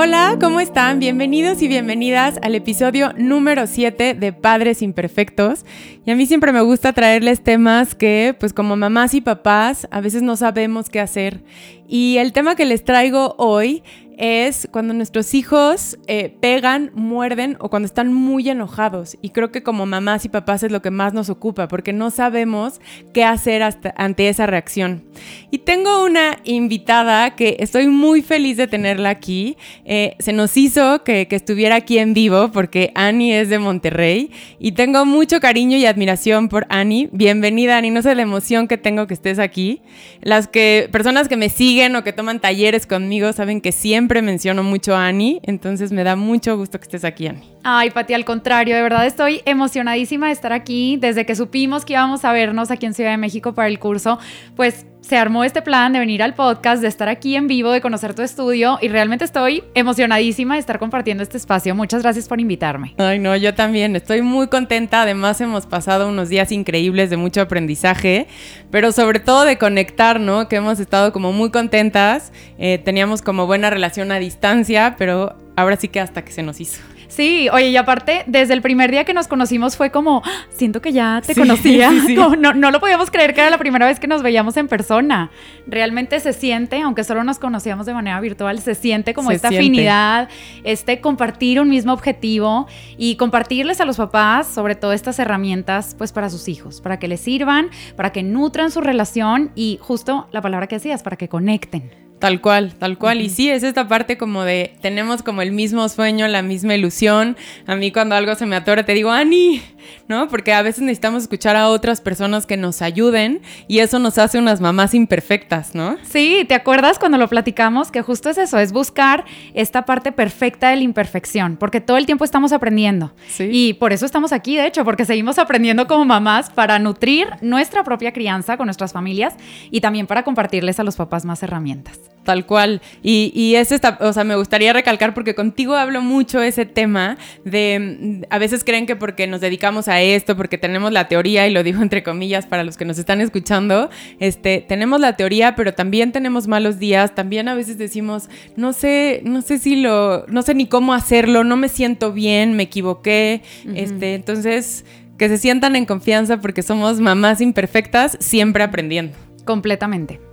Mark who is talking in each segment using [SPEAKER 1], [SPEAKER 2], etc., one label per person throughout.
[SPEAKER 1] Hola, ¿cómo están? Bienvenidos y bienvenidas al episodio número 7 de Padres Imperfectos. Y a mí siempre me gusta traerles temas que, pues como mamás y papás, a veces no sabemos qué hacer. Y el tema que les traigo hoy es cuando nuestros hijos eh, pegan, muerden o cuando están muy enojados. Y creo que como mamás y papás es lo que más nos ocupa porque no sabemos qué hacer ante esa reacción. Y tengo una invitada que estoy muy feliz de tenerla aquí. Eh, se nos hizo que, que estuviera aquí en vivo porque Annie es de Monterrey y tengo mucho cariño y admiración por Annie. Bienvenida Annie, no sé la emoción que tengo que estés aquí. Las que, personas que me siguen o que toman talleres conmigo saben que siempre siempre menciono mucho a Ani, entonces me da mucho gusto que estés aquí, Ani.
[SPEAKER 2] Ay, Pati, al contrario, de verdad estoy emocionadísima de estar aquí. Desde que supimos que íbamos a vernos aquí en Ciudad de México para el curso, pues se armó este plan de venir al podcast, de estar aquí en vivo, de conocer tu estudio y realmente estoy emocionadísima de estar compartiendo este espacio. Muchas gracias por invitarme.
[SPEAKER 1] Ay, no, yo también estoy muy contenta. Además, hemos pasado unos días increíbles de mucho aprendizaje, pero sobre todo de conectar, ¿no? Que hemos estado como muy contentas. Eh, teníamos como buena relación a distancia, pero ahora sí que hasta que se nos hizo.
[SPEAKER 2] Sí, oye, y aparte, desde el primer día que nos conocimos fue como, ¡Ah! siento que ya te conocía. No, no, lo podíamos creer que era la primera vez que nos veíamos en persona. Realmente se siente, aunque solo nos conocíamos de manera virtual, se siente como esta afinidad, este compartir un mismo objetivo y compartirles a los papás sobre todo estas herramientas, pues para sus hijos, para que les sirvan, para que nutran su relación y justo la palabra que decías, para que conecten.
[SPEAKER 1] Tal cual, tal cual. Y sí, es esta parte como de tenemos como el mismo sueño, la misma ilusión. A mí cuando algo se me atora te digo, Ani, ¿no? Porque a veces necesitamos escuchar a otras personas que nos ayuden y eso nos hace unas mamás imperfectas, ¿no?
[SPEAKER 2] Sí, ¿te acuerdas cuando lo platicamos? Que justo es eso, es buscar esta parte perfecta de la imperfección, porque todo el tiempo estamos aprendiendo. Sí. Y por eso estamos aquí, de hecho, porque seguimos aprendiendo como mamás para nutrir nuestra propia crianza con nuestras familias y también para compartirles a los papás más herramientas.
[SPEAKER 1] Tal cual. Y, y es esta, o sea, me gustaría recalcar porque contigo hablo mucho ese tema de, a veces creen que porque nos dedicamos a esto, porque tenemos la teoría, y lo digo entre comillas para los que nos están escuchando, este, tenemos la teoría, pero también tenemos malos días, también a veces decimos, no sé, no sé si lo, no sé ni cómo hacerlo, no me siento bien, me equivoqué, este, entonces, que se sientan en confianza porque somos mamás imperfectas, siempre aprendiendo.
[SPEAKER 2] Completamente.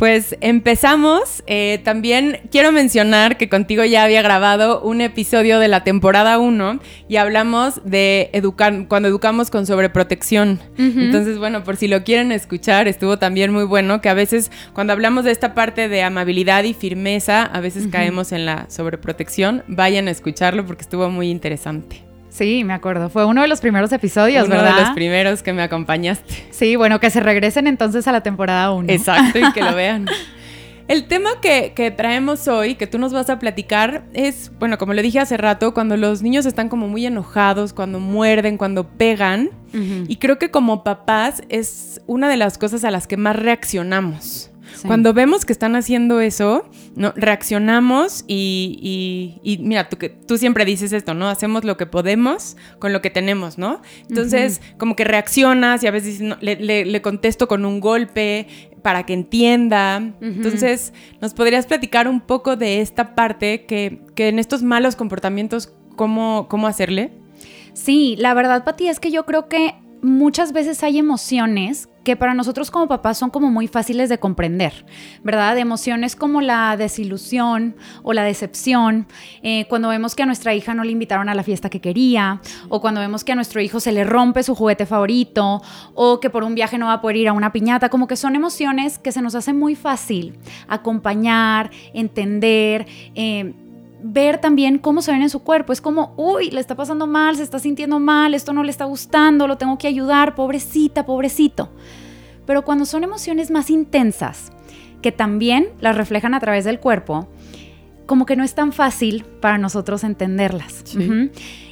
[SPEAKER 1] Pues empezamos. Eh, también quiero mencionar que contigo ya había grabado un episodio de la temporada 1 y hablamos de educar, cuando educamos con sobreprotección. Entonces, bueno, por si lo quieren escuchar, estuvo también muy bueno que a veces cuando hablamos de esta parte de amabilidad y firmeza, a veces caemos en la sobreprotección. Vayan a escucharlo porque estuvo muy interesante.
[SPEAKER 2] Sí, me acuerdo. Fue uno de los primeros episodios, ¿verdad?
[SPEAKER 1] Uno de los primeros que me acompañaste.
[SPEAKER 2] Sí, bueno, que se regresen entonces a la temporada 1.
[SPEAKER 1] Exacto, y que lo vean. El tema que, traemos hoy, que tú nos vas a platicar, es, bueno, como le dije hace rato, cuando los niños están como muy enojados, cuando muerden, cuando pegan. Y creo que como papás es una de las cosas a las que más reaccionamos. Cuando vemos que están haciendo eso, ¿no? reaccionamos y, mira, tú, tú siempre dices esto, ¿no? Hacemos lo que podemos con lo que tenemos, ¿no? Entonces, como que reaccionas y a veces le, contesto con un golpe para que entienda. Entonces, ¿nos podrías platicar un poco de esta parte que, que en estos malos comportamientos, cómo, cómo hacerle?
[SPEAKER 2] Sí, la verdad, Pati, es que yo creo que muchas veces hay emociones que para nosotros como papás son como muy fáciles de comprender, ¿verdad? Emociones como la desilusión o la decepción, eh, cuando vemos que a nuestra hija no le invitaron a la fiesta que quería, o cuando vemos que a nuestro hijo se le rompe su juguete favorito, o que por un viaje no va a poder ir a una piñata, como que son emociones que se nos hace muy fácil acompañar, entender. Eh, ver también cómo se ven en su cuerpo. Es como, uy, le está pasando mal, se está sintiendo mal, esto no le está gustando, lo tengo que ayudar, pobrecita, pobrecito. Pero cuando son emociones más intensas, que también las reflejan a través del cuerpo, como que no es tan fácil para nosotros entenderlas.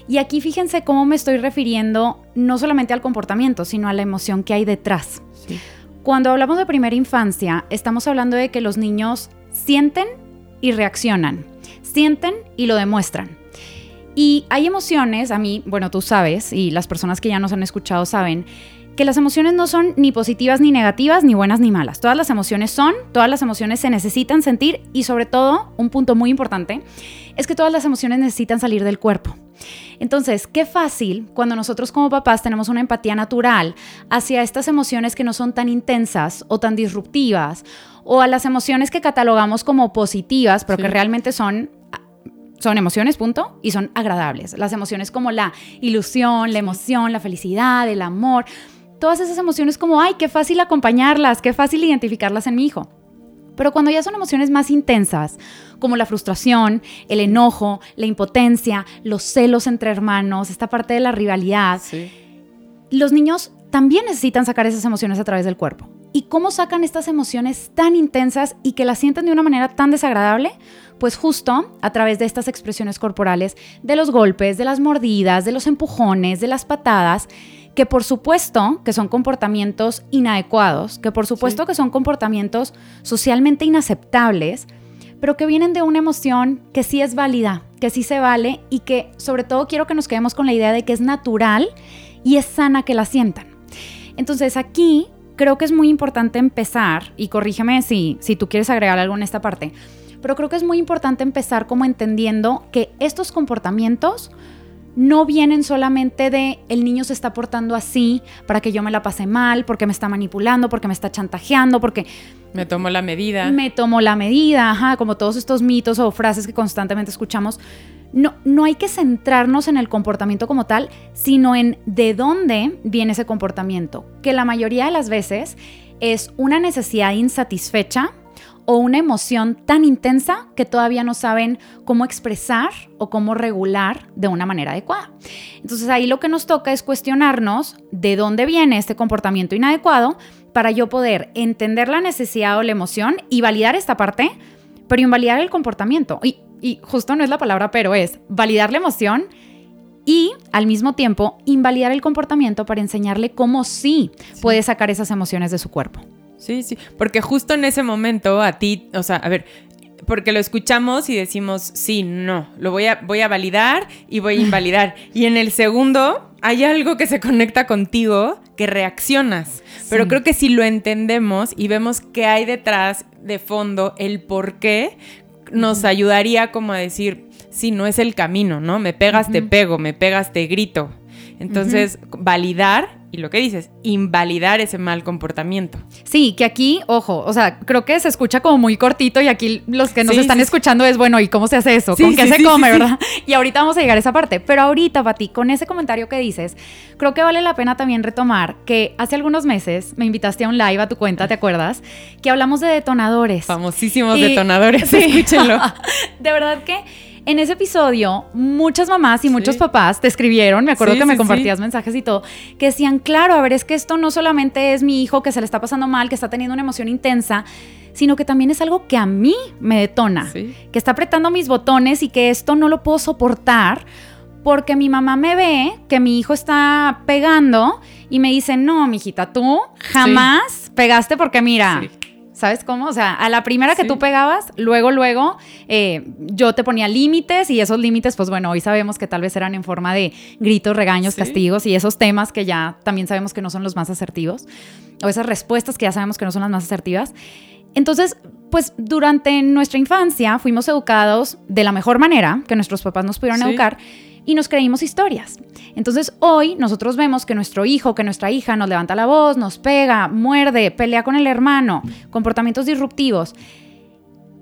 [SPEAKER 2] Y aquí fíjense cómo me estoy refiriendo no solamente al comportamiento, sino a la emoción que hay detrás.
[SPEAKER 1] Sí.
[SPEAKER 2] Cuando hablamos de primera infancia, estamos hablando de que los niños sienten y reaccionan, sienten y lo demuestran. Y hay emociones, a mí, bueno, tú sabes, y las personas que ya nos han escuchado saben, que las emociones no son ni positivas ni negativas, ni buenas ni malas. Todas las emociones son, todas las emociones se necesitan sentir y sobre todo, un punto muy importante, es que todas las emociones necesitan salir del cuerpo. Entonces, qué fácil cuando nosotros como papás tenemos una empatía natural hacia estas emociones que no son tan intensas o tan disruptivas, o a las emociones que catalogamos como positivas, pero
[SPEAKER 1] Sí.
[SPEAKER 2] que realmente son son emociones, punto, y son agradables. Las emociones como la ilusión, la emoción, la felicidad, el amor, todas esas emociones como, ay, qué fácil acompañarlas, qué fácil identificarlas en mi hijo. Pero cuando ya son emociones más intensas, como la frustración, el enojo, la impotencia, los celos entre hermanos, esta parte de la rivalidad,
[SPEAKER 1] Sí.
[SPEAKER 2] los niños también necesitan sacar esas emociones a través del cuerpo. ¿Y cómo sacan estas emociones tan intensas y que las sienten de una manera tan desagradable? Pues justo a través de estas expresiones corporales, de los golpes, de las mordidas, de los empujones, de las patadas, que por supuesto que son comportamientos inadecuados, que por supuesto
[SPEAKER 1] Sí.
[SPEAKER 2] que son comportamientos socialmente inaceptables, pero que vienen de una emoción que sí es válida, que sí se vale y que sobre todo quiero que nos quedemos con la idea de que es natural y es sana que la sientan. Entonces aquí creo que es muy importante empezar, y corrígeme si, si tú quieres agregar algo en esta parte, pero creo que es muy importante empezar como entendiendo que estos comportamientos no vienen solamente de el niño se está portando así para que yo me la pase mal, porque me está manipulando, porque me está chantajeando, porque
[SPEAKER 1] Me tomo la medida.
[SPEAKER 2] me tomó la medida, ajá, como todos estos mitos o frases que constantemente escuchamos. No, no hay que centrarnos en el comportamiento como tal, sino en de dónde viene ese comportamiento, que la mayoría de las veces es una necesidad insatisfecha o una emoción tan intensa que todavía no saben cómo expresar o cómo regular de una manera adecuada. Entonces ahí lo que nos toca es cuestionarnos de dónde viene este comportamiento inadecuado para yo poder entender la necesidad o la emoción y validar esta parte, pero invalidar el comportamiento. Y, y justo no es la palabra, pero es validar la emoción y al mismo tiempo invalidar el comportamiento para enseñarle cómo sí, puede sacar esas emociones de su cuerpo.
[SPEAKER 1] Sí, sí, porque justo en ese momento a ti, o sea, a ver, porque lo escuchamos y decimos, sí, no, lo voy a, voy a validar y voy a invalidar. y en el segundo hay algo que se conecta contigo que reaccionas. Pero creo que si lo entendemos y vemos qué hay detrás de fondo, el por qué, nos ayudaría como a decir, sí, no es el camino, ¿no? Me pegas, te pego, me pegas, te grito. Entonces, validar, y lo que dices, invalidar ese mal comportamiento.
[SPEAKER 2] Sí, que aquí, ojo, o sea, creo que se escucha como muy cortito y aquí los que nos
[SPEAKER 1] Sí,
[SPEAKER 2] están
[SPEAKER 1] sí,
[SPEAKER 2] escuchando es, bueno, ¿y cómo se hace eso?
[SPEAKER 1] Sí,
[SPEAKER 2] ¿Con qué se come, verdad? Y ahorita vamos a llegar a esa parte. Pero ahorita, Pati, con ese comentario que dices, creo que vale la pena también retomar que hace algunos meses me invitaste a un live a tu cuenta, ¿te acuerdas? Que hablamos de detonadores.
[SPEAKER 1] Famosísimos
[SPEAKER 2] Y-
[SPEAKER 1] detonadores, escúchenlo.
[SPEAKER 2] de verdad que en ese episodio muchas mamás y muchos
[SPEAKER 1] Sí.
[SPEAKER 2] papás te escribieron, me acuerdo
[SPEAKER 1] Sí,
[SPEAKER 2] que me
[SPEAKER 1] sí,
[SPEAKER 2] compartías mensajes y todo, que decían, claro, a ver, es que esto no solamente es mi hijo que se le está pasando mal, que está teniendo una emoción intensa, sino que también es algo que a mí me detona,
[SPEAKER 1] Sí.
[SPEAKER 2] que está apretando mis botones y que esto no lo puedo soportar porque mi mamá me ve que mi hijo está pegando y me dice, no, mijita, tú jamás pegaste porque mira,
[SPEAKER 1] Sí.
[SPEAKER 2] ¿Sabes cómo? O sea, a la primera que
[SPEAKER 1] Sí.
[SPEAKER 2] tú pegabas, luego, luego, eh, yo te ponía límites y esos límites, pues bueno, hoy sabemos que tal vez eran en forma de gritos, regaños,
[SPEAKER 1] Sí.
[SPEAKER 2] castigos y esos temas que ya también sabemos que no son los más asertivos, o esas respuestas que ya sabemos que no son las más asertivas. Entonces, pues durante nuestra infancia fuimos educados de la mejor manera que nuestros papás nos pudieron
[SPEAKER 1] Sí.
[SPEAKER 2] educar y nos creímos historias. Entonces hoy nosotros vemos que nuestro hijo, que nuestra hija nos levanta la voz, nos pega, muerde, pelea con el hermano, comportamientos disruptivos.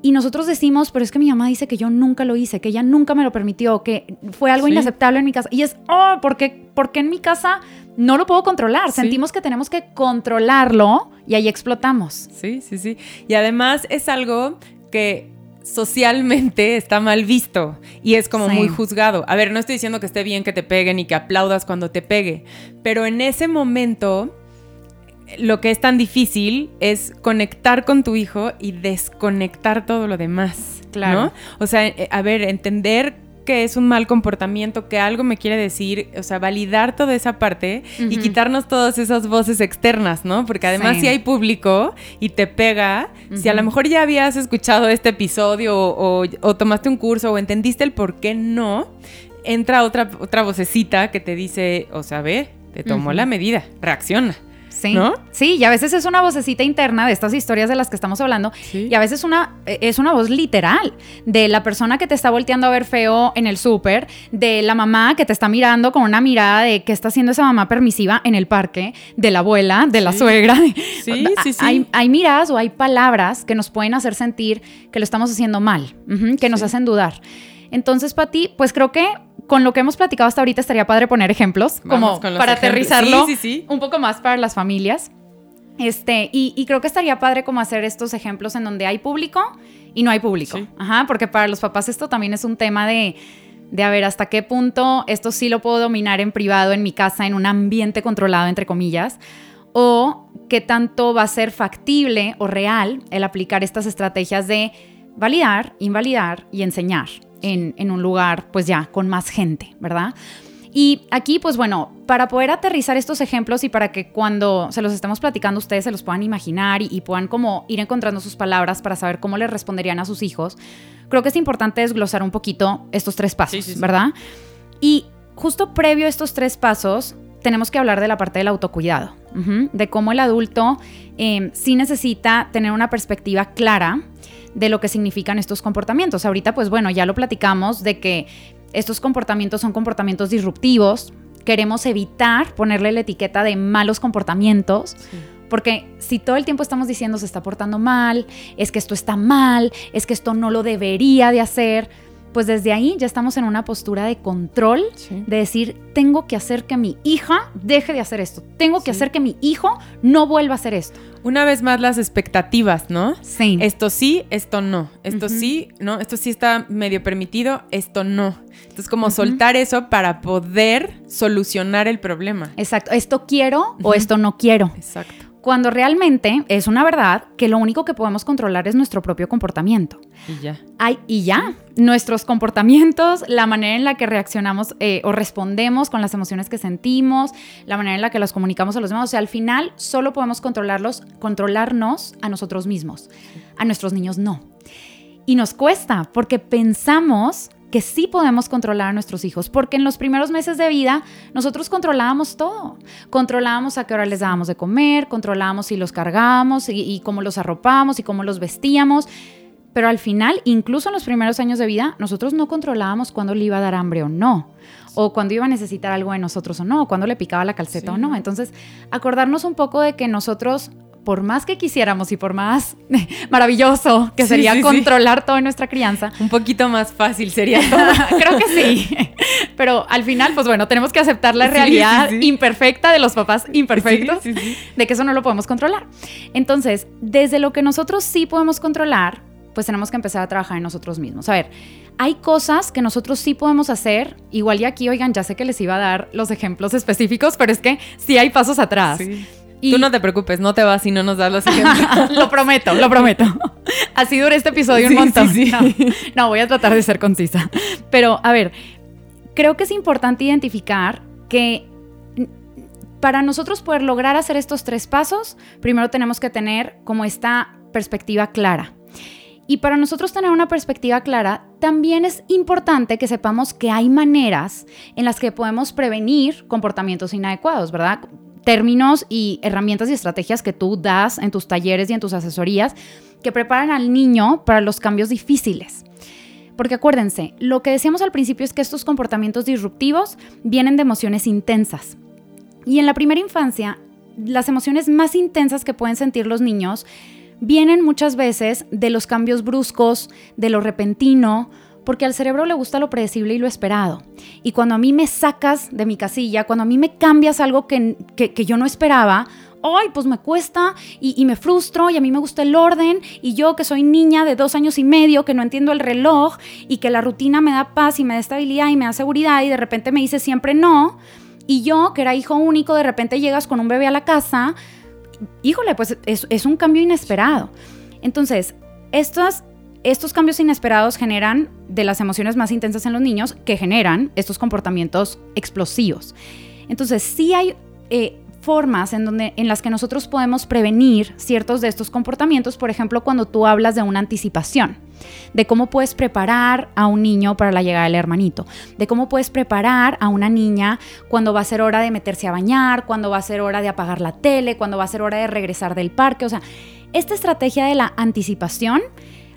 [SPEAKER 2] Y nosotros decimos, pero es que mi mamá dice que yo nunca lo hice, que ella nunca me lo permitió, que fue algo
[SPEAKER 1] Sí.
[SPEAKER 2] inaceptable en mi casa. Y es, oh, ¿por qué, por qué en mi casa no lo puedo controlar?
[SPEAKER 1] Sí.
[SPEAKER 2] Sentimos que tenemos que controlarlo y ahí explotamos.
[SPEAKER 1] Sí, sí, sí. Y además es algo que socialmente está mal visto y es como
[SPEAKER 2] Sí.
[SPEAKER 1] muy juzgado. A ver, no estoy diciendo que esté bien que te peguen y que aplaudas cuando te pegue, pero en ese momento lo que es tan difícil es conectar con tu hijo y desconectar todo lo demás.
[SPEAKER 2] Claro.
[SPEAKER 1] ¿no? O sea, eh, a ver, entender que es un mal comportamiento, que algo me quiere decir, o sea, validar toda esa parte y quitarnos todas esas voces externas, ¿no? Porque además
[SPEAKER 2] Sí.
[SPEAKER 1] si hay público y te pega, si a lo mejor ya habías escuchado este episodio o, o- o tomaste un curso o entendiste el por qué no, entra otra, otra vocecita que te dice, o sea, ve, te tomó la medida, reacciona.
[SPEAKER 2] Sí.
[SPEAKER 1] ¿No?
[SPEAKER 2] Sí, y a veces es una vocecita interna de estas historias de las que estamos hablando.
[SPEAKER 1] Sí.
[SPEAKER 2] Y a veces una, eh, es una voz literal de la persona que te está volteando a ver feo en el súper, de la mamá que te está mirando con una mirada de qué está haciendo esa mamá permisiva en el parque, de la abuela, de la suegra.
[SPEAKER 1] Sí, sí, sí.
[SPEAKER 2] Hay, hay miradas o hay palabras que nos pueden hacer sentir que lo estamos haciendo mal, que nos hacen dudar. Entonces, Pati, pues creo que con lo que hemos platicado hasta ahorita estaría padre poner ejemplos,
[SPEAKER 1] Vamos
[SPEAKER 2] como para
[SPEAKER 1] ejemplos.
[SPEAKER 2] aterrizarlo
[SPEAKER 1] Sí, sí, sí.
[SPEAKER 2] un poco más para las familias. Este, y, y creo que estaría padre como hacer estos ejemplos en donde hay público y no hay público. Ajá, porque para los papás esto también es un tema de, de a ver hasta qué punto esto sí lo puedo dominar en privado, en mi casa, en un ambiente controlado, entre comillas, o qué tanto va a ser factible o real el aplicar estas estrategias de validar, invalidar y enseñar en, en un lugar, pues ya, con más gente, ¿verdad? Y aquí, pues bueno, para poder aterrizar estos ejemplos y para que cuando se los estemos platicando ustedes se los puedan imaginar y, y puedan como ir encontrando sus palabras para saber cómo les responderían a sus hijos, creo que es importante desglosar un poquito estos tres pasos,
[SPEAKER 1] Sí, sí, sí.
[SPEAKER 2] ¿verdad? Y justo previo a estos tres pasos, tenemos que hablar de la parte del autocuidado, de cómo el adulto eh, sí necesita tener una perspectiva clara de lo que significan estos comportamientos. Ahorita, pues bueno, ya lo platicamos de que estos comportamientos son comportamientos disruptivos. Queremos evitar ponerle la etiqueta de malos comportamientos. Porque si todo el tiempo estamos diciendo se está portando mal, es que esto está mal, es que esto no lo debería de hacer, pues desde ahí ya estamos en una postura de control,
[SPEAKER 1] Sí.
[SPEAKER 2] de decir, tengo que hacer que mi hija deje de hacer esto, tengo que
[SPEAKER 1] Sí.
[SPEAKER 2] hacer que mi hijo no vuelva a hacer esto.
[SPEAKER 1] Una vez más las expectativas, ¿no?
[SPEAKER 2] Sí.
[SPEAKER 1] Esto sí, esto no. Esto sí, ¿no? Esto sí está medio permitido, esto no. Entonces, como soltar eso para poder solucionar el problema.
[SPEAKER 2] Exacto, esto quiero o esto no quiero.
[SPEAKER 1] Exacto.
[SPEAKER 2] Cuando realmente es una verdad que lo único que podemos controlar es nuestro propio comportamiento.
[SPEAKER 1] Y ya.
[SPEAKER 2] Ay, y ya, nuestros comportamientos, la manera en la que reaccionamos eh, o respondemos con las emociones que sentimos, la manera en la que los comunicamos a los demás, o sea, al final solo podemos controlarlos, controlarnos a nosotros mismos, a nuestros niños no. Y nos cuesta porque pensamos que sí podemos controlar a nuestros hijos, porque en los primeros meses de vida nosotros controlábamos todo. Controlábamos a qué hora les dábamos de comer, controlábamos si los cargábamos y, y cómo los arropábamos y cómo los vestíamos. Pero al final, incluso en los primeros años de vida, nosotros no controlábamos cuándo le iba a dar hambre o no, o cuándo iba a necesitar algo de nosotros o no, o cuándo le picaba la calceta
[SPEAKER 1] Sí.
[SPEAKER 2] o no. Entonces, acordarnos un poco de que nosotros, por más que quisiéramos y por más maravilloso que sería
[SPEAKER 1] sí, sí.
[SPEAKER 2] controlar toda nuestra crianza,
[SPEAKER 1] Un poquito más fácil sería todo.
[SPEAKER 2] Creo que sí. Pero al final, pues bueno, tenemos que aceptar la realidad imperfecta de los papás imperfectos, de que eso no lo podemos controlar. Entonces, desde lo que nosotros sí podemos controlar, pues tenemos que empezar a trabajar en nosotros mismos. A ver, hay cosas que nosotros sí podemos hacer. Igual y aquí, oigan, ya sé que les iba a dar los ejemplos específicos, pero es que sí hay pasos atrás.
[SPEAKER 1] Sí.
[SPEAKER 2] Y-
[SPEAKER 1] Tú no te preocupes, no te vas si no nos das los ejemplos.
[SPEAKER 2] lo prometo, lo prometo. Así duré este episodio un montón.
[SPEAKER 1] sí, sí.
[SPEAKER 2] No, no, voy a tratar de ser concisa. Pero, a ver, creo que es importante identificar que para nosotros poder lograr hacer estos tres pasos, primero tenemos que tener como esta perspectiva clara. Y para nosotros tener una perspectiva clara, también es importante que sepamos que hay maneras en las que podemos prevenir comportamientos inadecuados, ¿verdad? Términos y herramientas y estrategias que tú das en tus talleres y en tus asesorías que preparan al niño para los cambios difíciles. Porque acuérdense, lo que decíamos al principio es que estos comportamientos disruptivos vienen de emociones intensas. Y en la primera infancia, las emociones más intensas que pueden sentir los niños vienen muchas veces de los cambios bruscos, de lo repentino, porque al cerebro le gusta lo predecible y lo esperado. Y cuando a mí me sacas de mi casilla, cuando a mí me cambias algo que, que, yo no esperaba, ay, pues me cuesta y, y me frustro y a mí me gusta el orden y yo que soy niña de dos años y medio, que no entiendo el reloj y que la rutina me da paz y me da estabilidad y me da seguridad y de repente me dice siempre no. Y yo, que era hijo único, de repente llegas con un bebé a la casa híjole, pues es, es un cambio inesperado. Entonces, estos, estos cambios inesperados generan de las emociones más intensas en los niños que generan estos comportamientos explosivos. Entonces, sí hay eh, formas en, donde, en las que nosotros podemos prevenir ciertos de estos comportamientos, por ejemplo, cuando tú hablas de una anticipación, de cómo puedes preparar a un niño para la llegada del hermanito, de cómo puedes preparar a una niña cuando va a ser hora de meterse a bañar, cuando va a ser hora de apagar la tele, cuando va a ser hora de regresar del parque, o sea, esta estrategia de la anticipación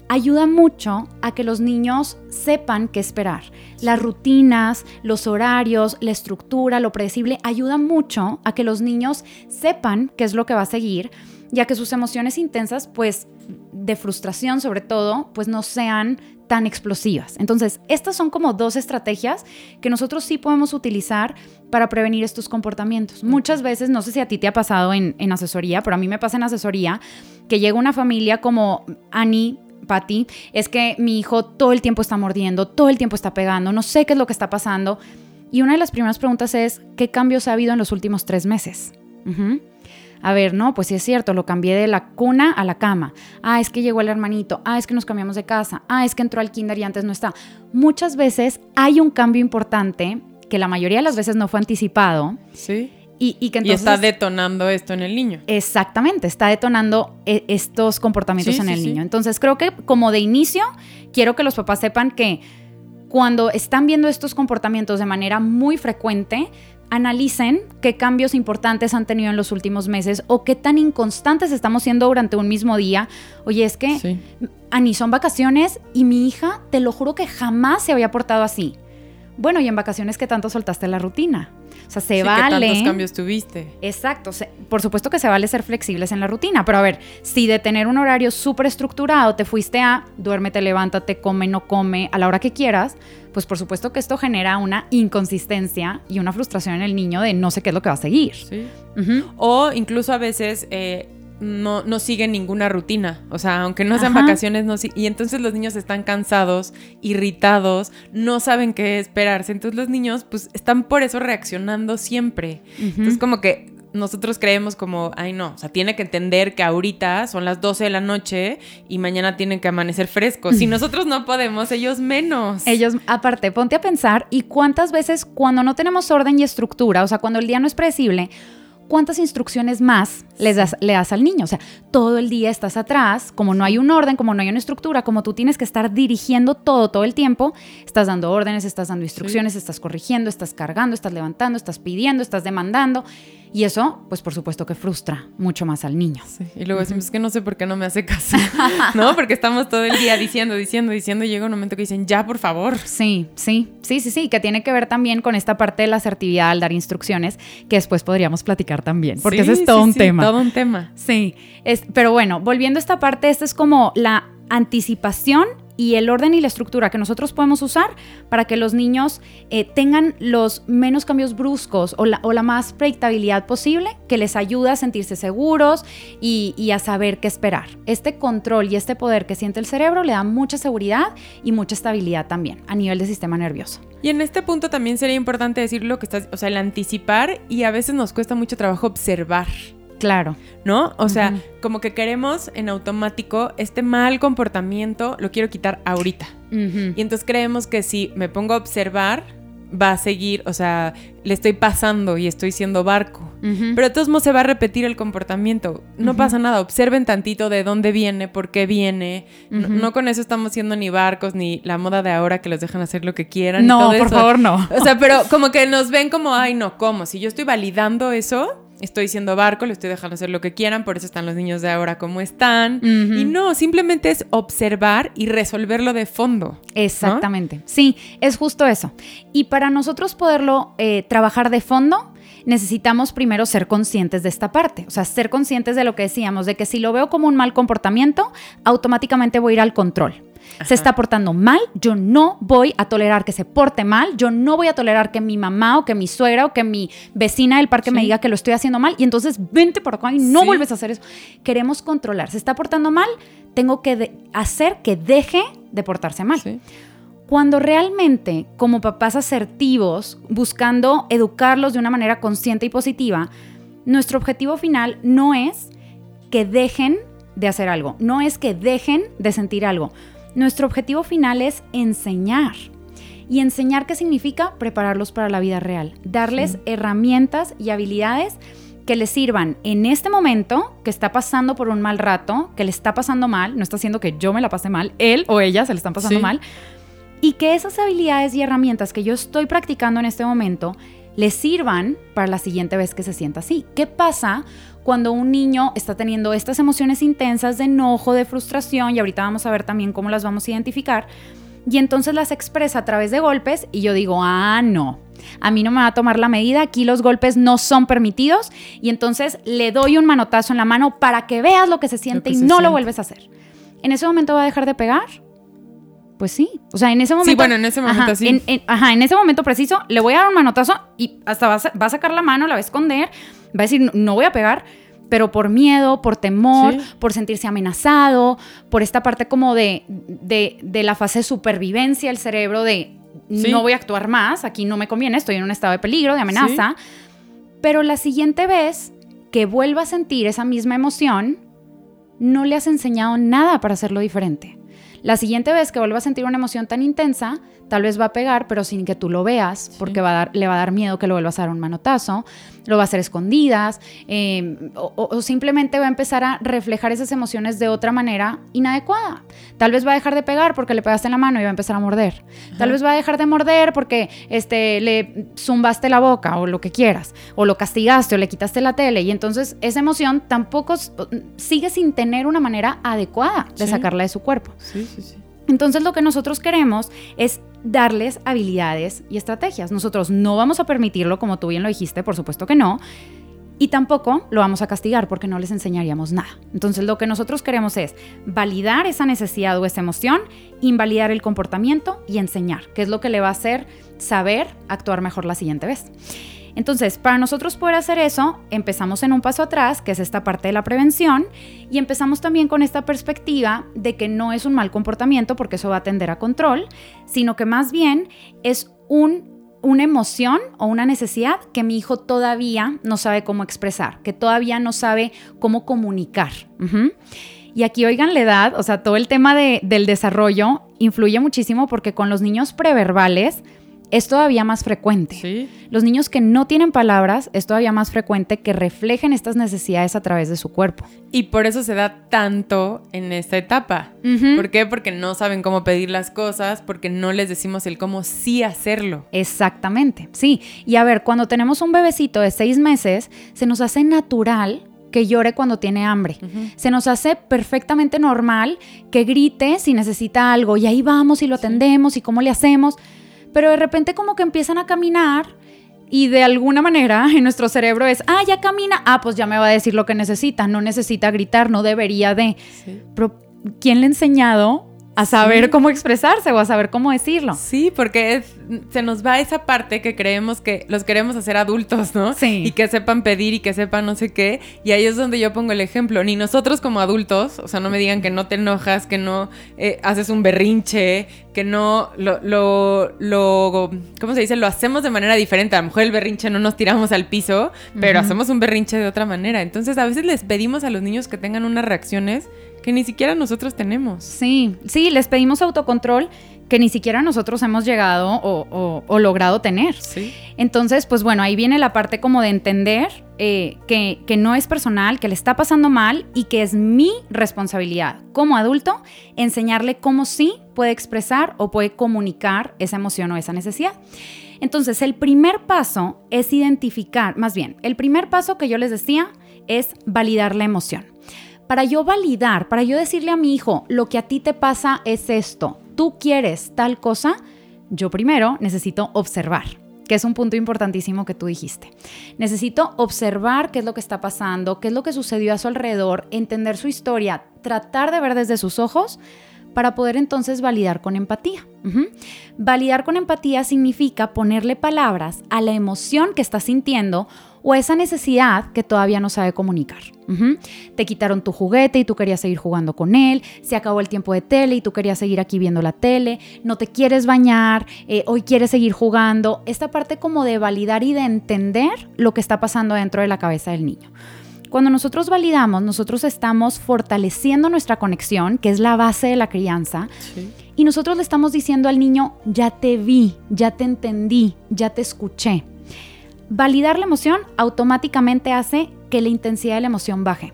[SPEAKER 2] ayuda mucho a que los niños sepan qué esperar. Las rutinas, los horarios, la estructura, lo predecible, ayuda mucho a que los niños sepan qué es lo que va a seguir y a que sus emociones intensas, pues de frustración sobre todo, pues no sean tan explosivas. Entonces, estas son como dos estrategias que nosotros sí podemos utilizar para prevenir estos comportamientos. Muchas veces, no sé si a ti te ha pasado en, en asesoría, pero a mí me pasa en asesoría que llega una familia como Annie Patty, es que mi hijo todo el tiempo está mordiendo, todo el tiempo está pegando, no sé qué es lo que está pasando. Y una de las primeras preguntas es, ¿qué cambios ha habido en los últimos tres meses? A ver, no, pues sí es cierto, lo cambié de la cuna a la cama. Ah, es que llegó el hermanito. Ah, es que nos cambiamos de casa. Ah, es que entró al kinder y antes no está. Muchas veces hay un cambio importante que la mayoría de las veces no fue anticipado.
[SPEAKER 1] Sí.
[SPEAKER 2] Y, que
[SPEAKER 1] está detonando esto en el niño.
[SPEAKER 2] Exactamente, está detonando e, estos comportamientos en el niño. Entonces creo que como de inicio, quiero que los papás sepan que cuando están viendo estos comportamientos de manera muy frecuente, analicen qué cambios importantes han tenido en los últimos meses o qué tan inconstantes estamos siendo durante un mismo día. Oye, es que, Ani, son vacaciones y mi hija, te lo juro que jamás se había portado así. Bueno, y en vacaciones, ¿qué tanto soltaste la rutina? O sea, se vale.
[SPEAKER 1] ¿Qué tantos cambios tuviste?
[SPEAKER 2] Exacto. por supuesto que se vale ser flexibles en la rutina, pero a ver, si de tener un horario súper estructurado te fuiste a duérmete, levántate, come, no come, a la hora que quieras, pues por supuesto que esto genera una inconsistencia y una frustración en el niño de no sé qué es lo que va a seguir.
[SPEAKER 1] Sí. O incluso a veces. Eh, no, no siguen ninguna rutina. O sea, aunque no sean vacaciones, no y entonces los niños están cansados, irritados, no saben qué esperarse. Entonces los niños, pues, están por eso reaccionando siempre. Entonces, como que nosotros creemos como, ay no, o sea, tiene que entender que ahorita son las 12 de la noche y mañana tienen que amanecer frescos. Si nosotros no podemos, ellos menos.
[SPEAKER 2] Ellos, aparte, ponte a pensar y cuántas veces cuando no tenemos orden y estructura, o sea, cuando el día no es predecible, ¿cuántas instrucciones más le das, le das al niño? O sea, todo el día estás atrás, como no hay un orden, como no hay una estructura, como tú tienes que estar dirigiendo todo, todo el tiempo, estás dando órdenes, estás dando instrucciones, estás corrigiendo, estás cargando, estás levantando, estás pidiendo, estás demandando. Y eso, pues por supuesto que frustra mucho más al niño.
[SPEAKER 1] Y luego decimos, es que no sé por qué no me hace caso, ¿no? Porque estamos todo el día diciendo, diciendo, diciendo, y llega un momento que dicen, ya, por favor.
[SPEAKER 2] Sí, sí, sí, sí, sí, que tiene que ver también con esta parte de la asertividad al dar instrucciones, que después podríamos platicar también, porque ese es todo un tema.
[SPEAKER 1] todo un tema.
[SPEAKER 2] Sí, es, pero bueno, volviendo a esta parte, esta es como la anticipación y el orden y la estructura que nosotros podemos usar para que los niños eh, tengan los menos cambios bruscos o la, o la, más predictabilidad posible que les ayuda a sentirse seguros y, y, a saber qué esperar. Este control y este poder que siente el cerebro le da mucha seguridad y mucha estabilidad también a nivel del sistema nervioso.
[SPEAKER 1] Y en este punto también sería importante decir lo que estás, o sea, el anticipar y a veces nos cuesta mucho trabajo observar.
[SPEAKER 2] Claro.
[SPEAKER 1] ¿No? O sea, como que queremos en automático este mal comportamiento, lo quiero quitar ahorita. Y entonces creemos que si me pongo a observar, va a seguir, o sea, le estoy pasando y estoy siendo barco. Pero de todos modos se va a repetir el comportamiento. No pasa nada, observen tantito de dónde viene, por qué viene. no, con eso estamos siendo ni barcos, ni la moda de ahora que los dejan hacer lo que quieran.
[SPEAKER 2] No, por favor, no.
[SPEAKER 1] O sea, pero como que nos ven como, ay, no, ¿cómo? Si yo estoy validando eso, estoy siendo barco, le estoy dejando hacer lo que quieran, por eso están los niños de ahora como están. Y no, simplemente es observar y resolverlo de fondo.
[SPEAKER 2] Exactamente. Sí, es justo eso. Y para nosotros poderlo eh, trabajar de fondo, necesitamos primero ser conscientes de esta parte, o sea, ser conscientes de lo que decíamos, de que si lo veo como un mal comportamiento, automáticamente voy a ir al control se está portando mal, yo no voy a tolerar que se porte mal, yo no voy a tolerar que mi mamá o que mi suegra o que mi vecina del parque me diga que lo estoy haciendo mal y entonces vente por acá y no vuelves a hacer eso. Queremos controlar, se está portando mal, tengo que hacer que deje de portarse mal. Cuando realmente, como papás asertivos, buscando educarlos de una manera consciente y positiva, nuestro objetivo final no es que dejen de hacer algo, no es que dejen de sentir algo. Nuestro objetivo final es enseñar. ¿Y enseñar qué significa? Prepararlos para la vida real, darles herramientas y habilidades que les sirvan en este momento que está pasando por un mal rato, que le está pasando mal, no está haciendo que yo me la pase mal, él o ella se le están pasando mal, y que esas habilidades y herramientas que yo estoy practicando en este momento le sirvan para la siguiente vez que se sienta así. ¿Qué pasa cuando un niño está teniendo estas emociones intensas de enojo, de frustración, y ahorita vamos a ver también cómo las vamos a identificar? y entonces las expresa a través de golpes y yo digo, ah, no, a mí no me va a tomar la medida, aquí los golpes no son permitidos y entonces le doy un manotazo en la mano para que veas lo que se siente y no lo vuelves a hacer. ¿En ese momento va a dejar de pegar? Pues sí, o sea, en ese momento...
[SPEAKER 1] Sí, bueno, en ese momento sí.
[SPEAKER 2] En, ajá, en ese momento preciso le voy a dar un manotazo y hasta va a, sacar la mano, la va a esconder, va a decir, no voy a pegar, pero por miedo, por temor, por sentirse amenazado, por esta parte como de, de, la fase de supervivencia, el cerebro de no voy a actuar más, aquí no me conviene, estoy en un estado de peligro, de amenaza. Pero la siguiente vez que vuelva a sentir esa misma emoción, no le has enseñado nada para hacerlo diferente. La siguiente vez que vuelva a sentir una emoción tan intensa, tal vez va a pegar, pero sin que tú lo veas, porque va a dar, le va a dar miedo que lo vuelvas a dar un manotazo, lo va a hacer escondidas, em, o, simplemente va a empezar a reflejar esas emociones de otra manera inadecuada. Tal vez va a dejar de pegar porque le pegaste en la mano y va a empezar a morder. Tal vez va a dejar de morder porque este, le zumbaste la boca o lo que quieras, o lo castigaste o le quitaste la tele, y entonces esa emoción tampoco sigue sin tener una manera adecuada de sacarla de su cuerpo.
[SPEAKER 1] Sí, sí, sí.
[SPEAKER 2] Entonces lo que nosotros queremos es darles habilidades y estrategias. Nosotros no vamos a permitirlo, como tú bien lo dijiste, por supuesto que no. Y tampoco lo vamos a castigar porque no les enseñaríamos nada. Entonces lo que nosotros queremos es validar esa necesidad o esa emoción, invalidar el comportamiento y enseñar, que es lo que le va a hacer saber actuar mejor la siguiente vez. Entonces, para nosotros poder hacer eso, empezamos en un paso atrás, que es esta parte de la prevención, y empezamos también con esta perspectiva de que no es un mal comportamiento, porque eso va a tender a control, sino que más bien es una emoción o una necesidad que mi hijo todavía no sabe cómo expresar, que todavía no sabe cómo comunicar. Y aquí oigan la edad, o sea, todo el tema del desarrollo influye muchísimo porque con los niños preverbales, es todavía más frecuente. Los niños que no tienen palabras es todavía más frecuente que reflejen estas necesidades a través de su cuerpo.
[SPEAKER 1] Y por eso se da tanto en esta etapa. ¿Por qué? Porque no saben cómo pedir las cosas, porque no les decimos el cómo sí hacerlo.
[SPEAKER 2] Exactamente, sí. Y a ver, cuando tenemos un bebecito de seis meses, se nos hace natural que llore cuando tiene hambre. Se nos hace perfectamente normal que grite si necesita algo y ahí vamos y lo atendemos y cómo le hacemos pero de repente como que empiezan a caminar y de alguna manera en nuestro cerebro es, ah, ya camina, ah, pues ya me va a decir lo que necesita, no necesita gritar, no debería de. Pero ¿quién le ha enseñado a saber cómo expresarse o a saber cómo decirlo.
[SPEAKER 1] Sí, porque se nos va esa parte que creemos que los queremos hacer adultos, ¿no?
[SPEAKER 2] Sí.
[SPEAKER 1] Y que sepan pedir y que sepan no sé qué. Y ahí es donde yo pongo el ejemplo. Ni nosotros como adultos, o sea, no me digan que no te enojas, que no eh, haces un berrinche, que no lo, lo, lo, ¿cómo se dice? Lo hacemos de manera diferente. A lo mejor el berrinche no nos tiramos al piso, pero hacemos un berrinche de otra manera. Entonces a veces les pedimos a los niños que tengan unas reacciones que ni siquiera nosotros tenemos.
[SPEAKER 2] Sí, sí, les pedimos autocontrol que ni siquiera nosotros hemos llegado o, logrado tener.
[SPEAKER 1] Sí.
[SPEAKER 2] Entonces, pues bueno, ahí viene la parte como de entender eh, que, que, no es personal, que le está pasando mal y que es mi responsabilidad como adulto enseñarle cómo sí puede expresar o puede comunicar esa emoción o esa necesidad. Entonces, el primer paso es identificar, más bien, el primer paso que yo les decía es validar la emoción para yo validar, para yo decirle a mi hijo, lo que a ti te pasa es esto, tú quieres tal cosa, yo primero necesito observar que es un punto importantísimo que tú dijiste. Necesito observar qué es lo que está pasando, qué es lo que sucedió a su alrededor, entender su historia, tratar de ver desde sus ojos para poder entonces validar con empatía. Validar con empatía significa ponerle palabras a la emoción que está sintiendo o esa necesidad que todavía no sabe comunicar. Te quitaron tu juguete y tú querías seguir jugando con él, se acabó el tiempo de tele y tú querías seguir aquí viendo la tele, no te quieres bañar, eh, hoy quieres seguir jugando. Esta parte como de validar y de entender lo que está pasando dentro de la cabeza del niño. Cuando nosotros validamos, nosotros estamos fortaleciendo nuestra conexión, que es la base de la crianza, y nosotros le estamos diciendo al niño, ya te vi, ya te entendí, ya te escuché. Validar la emoción automáticamente hace que la intensidad de la emoción baje.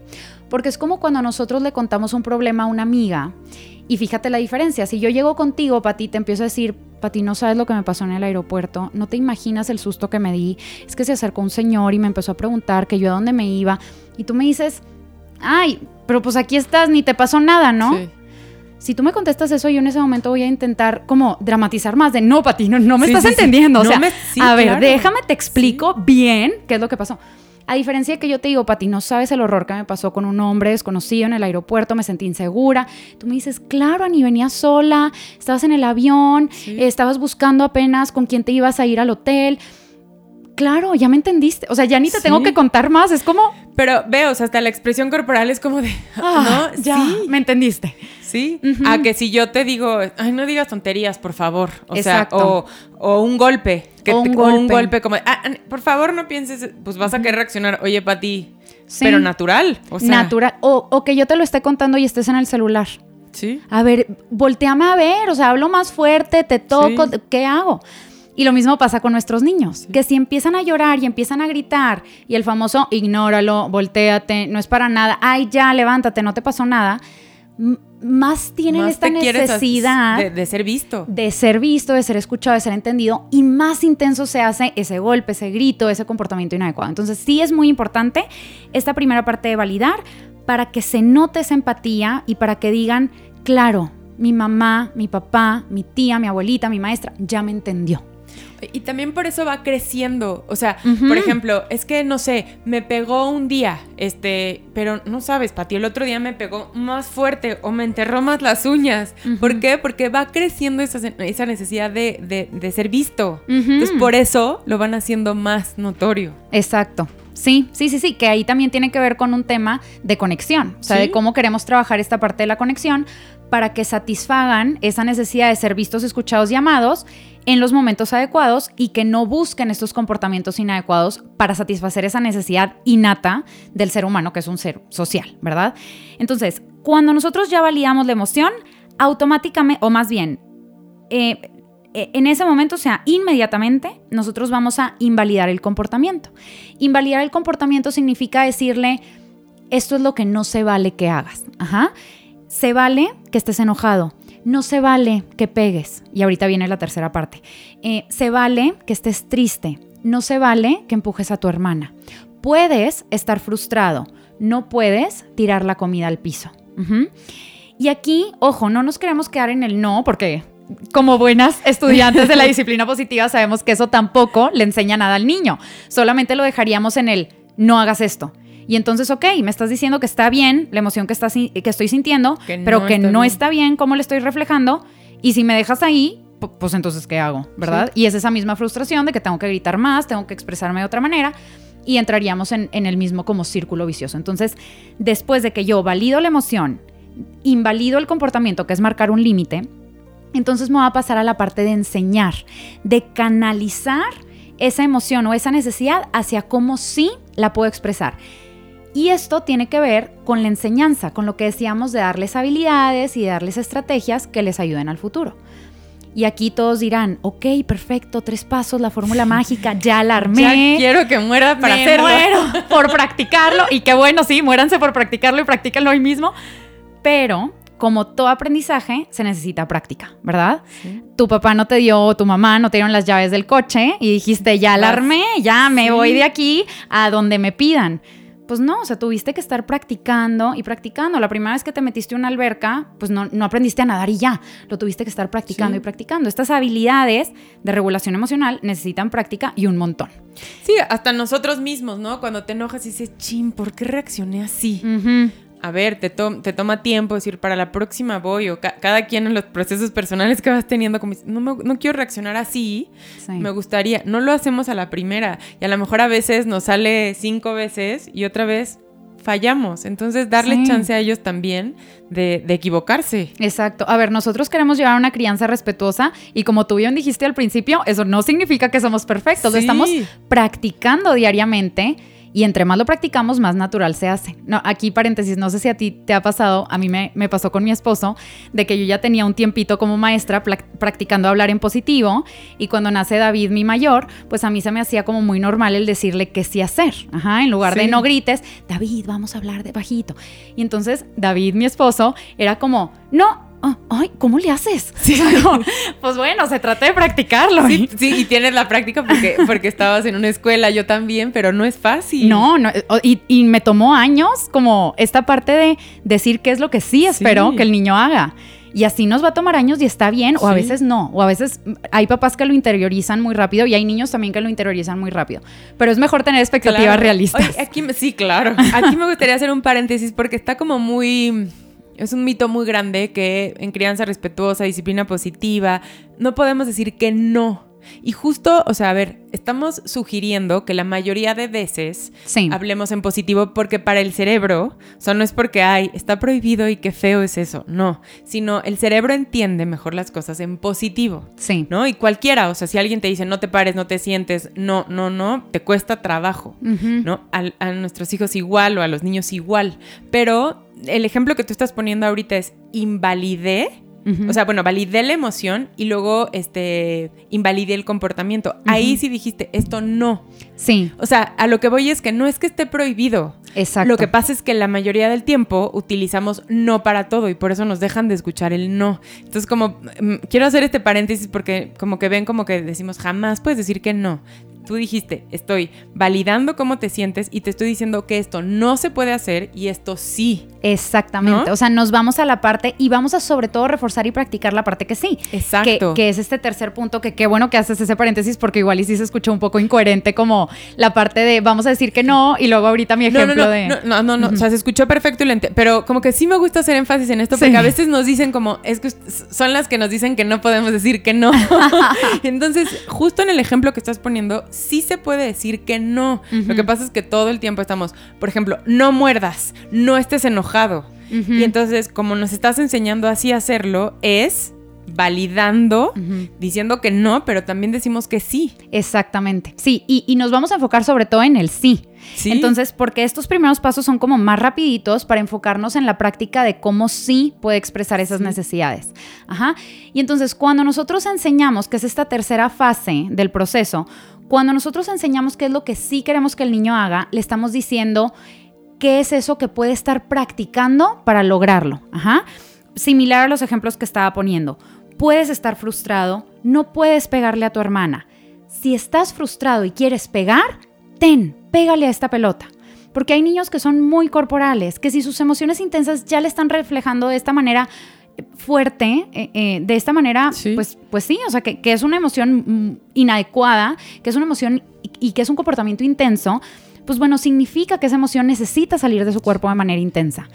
[SPEAKER 2] Porque es como cuando nosotros le contamos un problema a una amiga y fíjate la diferencia. Si yo llego contigo, Pati, te empiezo a decir, Pati, no sabes lo que me pasó en el aeropuerto, no te imaginas el susto que me di. Es que se acercó un señor y me empezó a preguntar que yo a dónde me iba. Y tú me dices, ay, pero pues aquí estás, ni te pasó nada, ¿no?
[SPEAKER 1] Sí.
[SPEAKER 2] Si tú me contestas eso, yo en ese momento voy a intentar como dramatizar más de no, Pati, no, no me
[SPEAKER 1] Sí,
[SPEAKER 2] estás
[SPEAKER 1] sí,
[SPEAKER 2] entendiendo. O sea,
[SPEAKER 1] me-
[SPEAKER 2] a ver,
[SPEAKER 1] claro.
[SPEAKER 2] déjame te explico bien qué es lo que pasó. A diferencia de que yo te digo, Pati, no sabes el horror que me pasó con un hombre desconocido en el aeropuerto, me sentí insegura. Tú me dices, claro, Ani, venías sola, estabas en el avión, estabas buscando apenas con quién te ibas a ir al hotel. Claro, ya me entendiste. O sea, ya ni te
[SPEAKER 1] Sí.
[SPEAKER 2] tengo que contar más. Es como,
[SPEAKER 1] Pero veo, o sea, hasta la expresión corporal es como de,
[SPEAKER 2] ah,
[SPEAKER 1] ¿no?
[SPEAKER 2] ya,
[SPEAKER 1] Sí,
[SPEAKER 2] me entendiste.
[SPEAKER 1] sí.
[SPEAKER 2] Ujú.
[SPEAKER 1] A que si yo te digo, ay, no digas tonterías, por favor. O
[SPEAKER 2] Exacto.
[SPEAKER 1] sea, o, o un golpe. Que
[SPEAKER 2] O
[SPEAKER 1] te-
[SPEAKER 2] un golpe.
[SPEAKER 1] como, ah, ah, por favor, no pienses, pues vas a querer reaccionar, oye, Pati,
[SPEAKER 2] Sí.
[SPEAKER 1] pero natural. O sea,
[SPEAKER 2] Natural. O, o que yo te lo esté contando y estés en el celular.
[SPEAKER 1] Sí.
[SPEAKER 2] A ver, volteame a ver, o sea, hablo más fuerte, te toco,
[SPEAKER 1] Sí.
[SPEAKER 2] ¿qué hago? Y lo mismo pasa con nuestros niños, que si empiezan a llorar y empiezan a gritar y el famoso ignóralo, volteate, no es para nada, ay ya, levántate, no te pasó nada, más tienen
[SPEAKER 1] Más
[SPEAKER 2] esta necesidad
[SPEAKER 1] de, de ser visto.
[SPEAKER 2] de ser visto, de ser escuchado, de ser entendido y más intenso se hace ese golpe, ese grito, ese comportamiento inadecuado. Entonces sí es muy importante esta primera parte de validar para que se note esa empatía y para que digan, claro, mi mamá, mi papá, mi tía, mi abuelita, mi maestra, ya me entendió.
[SPEAKER 1] Y también por eso va creciendo. O sea, por ejemplo, es que no sé, me pegó un día, este, pero no sabes, Pati, el otro día me pegó más fuerte o me enterró más las uñas. ¿Por qué? Porque va creciendo esa, esa necesidad de, de- de ser visto. Entonces, por eso lo van haciendo más notorio.
[SPEAKER 2] Exacto. Sí, sí, sí, sí, que ahí también tiene que ver con un tema de conexión, o sea,
[SPEAKER 1] Sí.
[SPEAKER 2] de cómo queremos trabajar esta parte de la conexión para que satisfagan esa necesidad de ser vistos, escuchados y amados en los momentos adecuados y que no busquen estos comportamientos inadecuados para satisfacer esa necesidad innata del ser humano, que es un ser social, ¿verdad? Entonces, cuando nosotros ya validamos la emoción, automáticamente, o más bien, eh, eh, en ese momento, o sea, inmediatamente, nosotros vamos a invalidar el comportamiento. Invalidar el comportamiento significa decirle, esto es lo que no se vale que hagas. Ajá. Se vale que estés enojado. No se vale que pegues. Y ahorita viene la tercera parte. Eh, se vale que estés triste. No se vale que empujes a tu hermana. Puedes estar frustrado. No puedes tirar la comida al piso. Y aquí, ojo, no nos queremos quedar en el no, porque como buenas estudiantes de la disciplina positiva sabemos que eso tampoco le enseña nada al niño. Solamente lo dejaríamos en el no hagas esto. Y entonces, ok, me estás diciendo que está bien la emoción que, que estoy sintiendo,
[SPEAKER 1] Que
[SPEAKER 2] pero
[SPEAKER 1] no
[SPEAKER 2] que
[SPEAKER 1] está
[SPEAKER 2] no
[SPEAKER 1] bien.
[SPEAKER 2] está bien cómo le estoy reflejando. Y si me dejas ahí, pu- pues entonces, ¿qué hago? ¿Verdad? Y es esa misma frustración de que tengo que gritar más, tengo que expresarme de otra manera y entraríamos en, en el mismo como círculo vicioso. Entonces, después de que yo valido la emoción, invalido el comportamiento, que es marcar un límite, entonces me voy a pasar a la parte de enseñar, de canalizar esa emoción o esa necesidad hacia cómo sí la puedo expresar. Y esto tiene que ver con la enseñanza, con lo que decíamos de darles habilidades y de darles estrategias que les ayuden al futuro. Y aquí todos dirán, ok, perfecto, tres pasos, la fórmula mágica, ya la armé.
[SPEAKER 1] Ya quiero que muera para
[SPEAKER 2] Me
[SPEAKER 1] hacerlo.
[SPEAKER 2] muero por practicarlo. Y qué bueno, sí, muéranse por practicarlo y practícanlo hoy mismo. Pero, como todo aprendizaje, se necesita práctica, ¿verdad?
[SPEAKER 1] Sí.
[SPEAKER 2] Tu papá no te dio, tu mamá no te dieron las llaves del coche y dijiste, ya la armé, ya me
[SPEAKER 1] Sí.
[SPEAKER 2] voy de aquí a donde me pidan. Pues no, o sea, tuviste que estar practicando y practicando. La primera vez que te metiste a una alberca, pues no, no aprendiste a nadar y ya. Lo tuviste que estar practicando
[SPEAKER 1] Sí.
[SPEAKER 2] y practicando. Estas habilidades de regulación emocional necesitan práctica y un montón.
[SPEAKER 1] Sí, hasta nosotros mismos, ¿no? Cuando te enojas y dices, chin, ¿por qué reaccioné así? A ver, te, te toma tiempo decir, para la próxima voy, o cada quien en los procesos personales que vas teniendo, como, no, no quiero reaccionar así, me gustaría, no lo hacemos a la primera, y a lo mejor a veces nos sale cinco veces y otra vez fallamos. Entonces, darle chance a ellos también de, equivocarse.
[SPEAKER 2] Exacto. A ver, nosotros queremos llevar una crianza respetuosa y como tú bien dijiste al principio, eso no significa que somos perfectos, lo estamos practicando diariamente y entre más lo practicamos, más natural se hace. No, aquí paréntesis, no sé si a ti te ha pasado, a mí me, me pasó con mi esposo, de que yo ya tenía un tiempito como maestra practicando hablar en positivo y cuando nace David, mi mayor, pues a mí se me hacía como muy normal el decirle qué sí hacer. Ajá, en lugar de no grites, David, vamos a hablar de bajito. Y entonces David, mi esposo, era como, no, Ah, ay, ¿cómo le haces? pues bueno, se trata de practicarlo.
[SPEAKER 1] Sí, y tienes la práctica porque, porque estabas en una escuela, yo también, pero no es fácil.
[SPEAKER 2] No, no y, me tomó años como esta parte de decir qué es lo que sí espero que el niño haga. Y así nos va a tomar años y está bien, o a veces no, o a veces hay papás que lo interiorizan muy rápido y hay niños también que lo interiorizan muy rápido. Pero es mejor tener expectativas realistas.
[SPEAKER 1] aquí, sí, claro. Aquí me gustaría hacer un paréntesis porque está como muy es un mito muy grande que en crianza respetuosa, disciplina positiva, no podemos decir que no. Y justo, o sea, a ver, estamos sugiriendo que la mayoría de veces hablemos en positivo porque para el cerebro, o sea, no es porque, ay, está prohibido y qué feo es eso, no, sino el cerebro entiende mejor las cosas en positivo.
[SPEAKER 2] Sí.
[SPEAKER 1] ¿No? Y cualquiera, o sea, si alguien te dice, no te pares, no te sientes, no, no, no, te cuesta trabajo, ¿no? a nuestros hijos igual o a los niños igual. Pero el ejemplo que tú estás poniendo ahorita es invalidé. O sea, bueno, validé la emoción y luego este, invalidé el comportamiento. Ahí sí dijiste, esto no.
[SPEAKER 2] Sí.
[SPEAKER 1] O sea, a lo que voy es que no es que esté prohibido.
[SPEAKER 2] Exacto.
[SPEAKER 1] Lo que pasa es que la mayoría del tiempo utilizamos no para todo y por eso nos dejan de escuchar el no. Entonces, como mm, quiero hacer este paréntesis porque como que ven como que decimos jamás puedes decir que no tú dijiste, estoy validando cómo te sientes y te estoy diciendo que esto no se puede hacer y esto sí.
[SPEAKER 2] Exactamente. O sea, nos vamos a la parte y vamos a sobre todo reforzar y practicar la parte que sí.
[SPEAKER 1] Exacto.
[SPEAKER 2] Que, es este tercer punto, que qué bueno que haces ese paréntesis porque igual y sí se escuchó un poco incoherente como la parte de vamos a decir que no y luego ahorita mi ejemplo
[SPEAKER 1] no, no,
[SPEAKER 2] de...
[SPEAKER 1] No, no, no, o sea, se escuchó perfecto y lente, pero como que sí me gusta hacer énfasis en esto porque a veces nos dicen como, es que son las que nos dicen que no podemos decir que no. Entonces, justo en el ejemplo que estás poniendo, sí se puede decir que no. Lo que pasa es que todo el tiempo estamos, por ejemplo, no muerdas, no estés enojado. Y entonces, como nos estás enseñando así a hacerlo, es validando, diciendo que no, pero también decimos que sí.
[SPEAKER 2] Exactamente. Sí, y, nos vamos a enfocar sobre todo en el sí. sí. Entonces, porque estos primeros pasos son como más rapiditos para enfocarnos en la práctica de cómo sí puede expresar esas necesidades. Ajá. Y entonces, cuando nosotros enseñamos, que es esta tercera fase del proceso, cuando nosotros enseñamos qué es lo que sí queremos que el niño haga, le estamos diciendo qué es eso que puede estar practicando para lograrlo. Similar a los ejemplos que estaba poniendo. Puedes estar frustrado, no puedes pegarle a tu hermana. Si estás frustrado y quieres pegar, ten, pégale a esta pelota. Porque hay niños que son muy corporales, que si sus emociones intensas ya le están reflejando de esta manera fuerte, eh, eh, de esta manera, pues, pues sí, o sea, que, es una emoción mm, inadecuada, que es una emoción y que es un comportamiento intenso, pues bueno, significa que esa emoción necesita salir de su cuerpo de manera intensa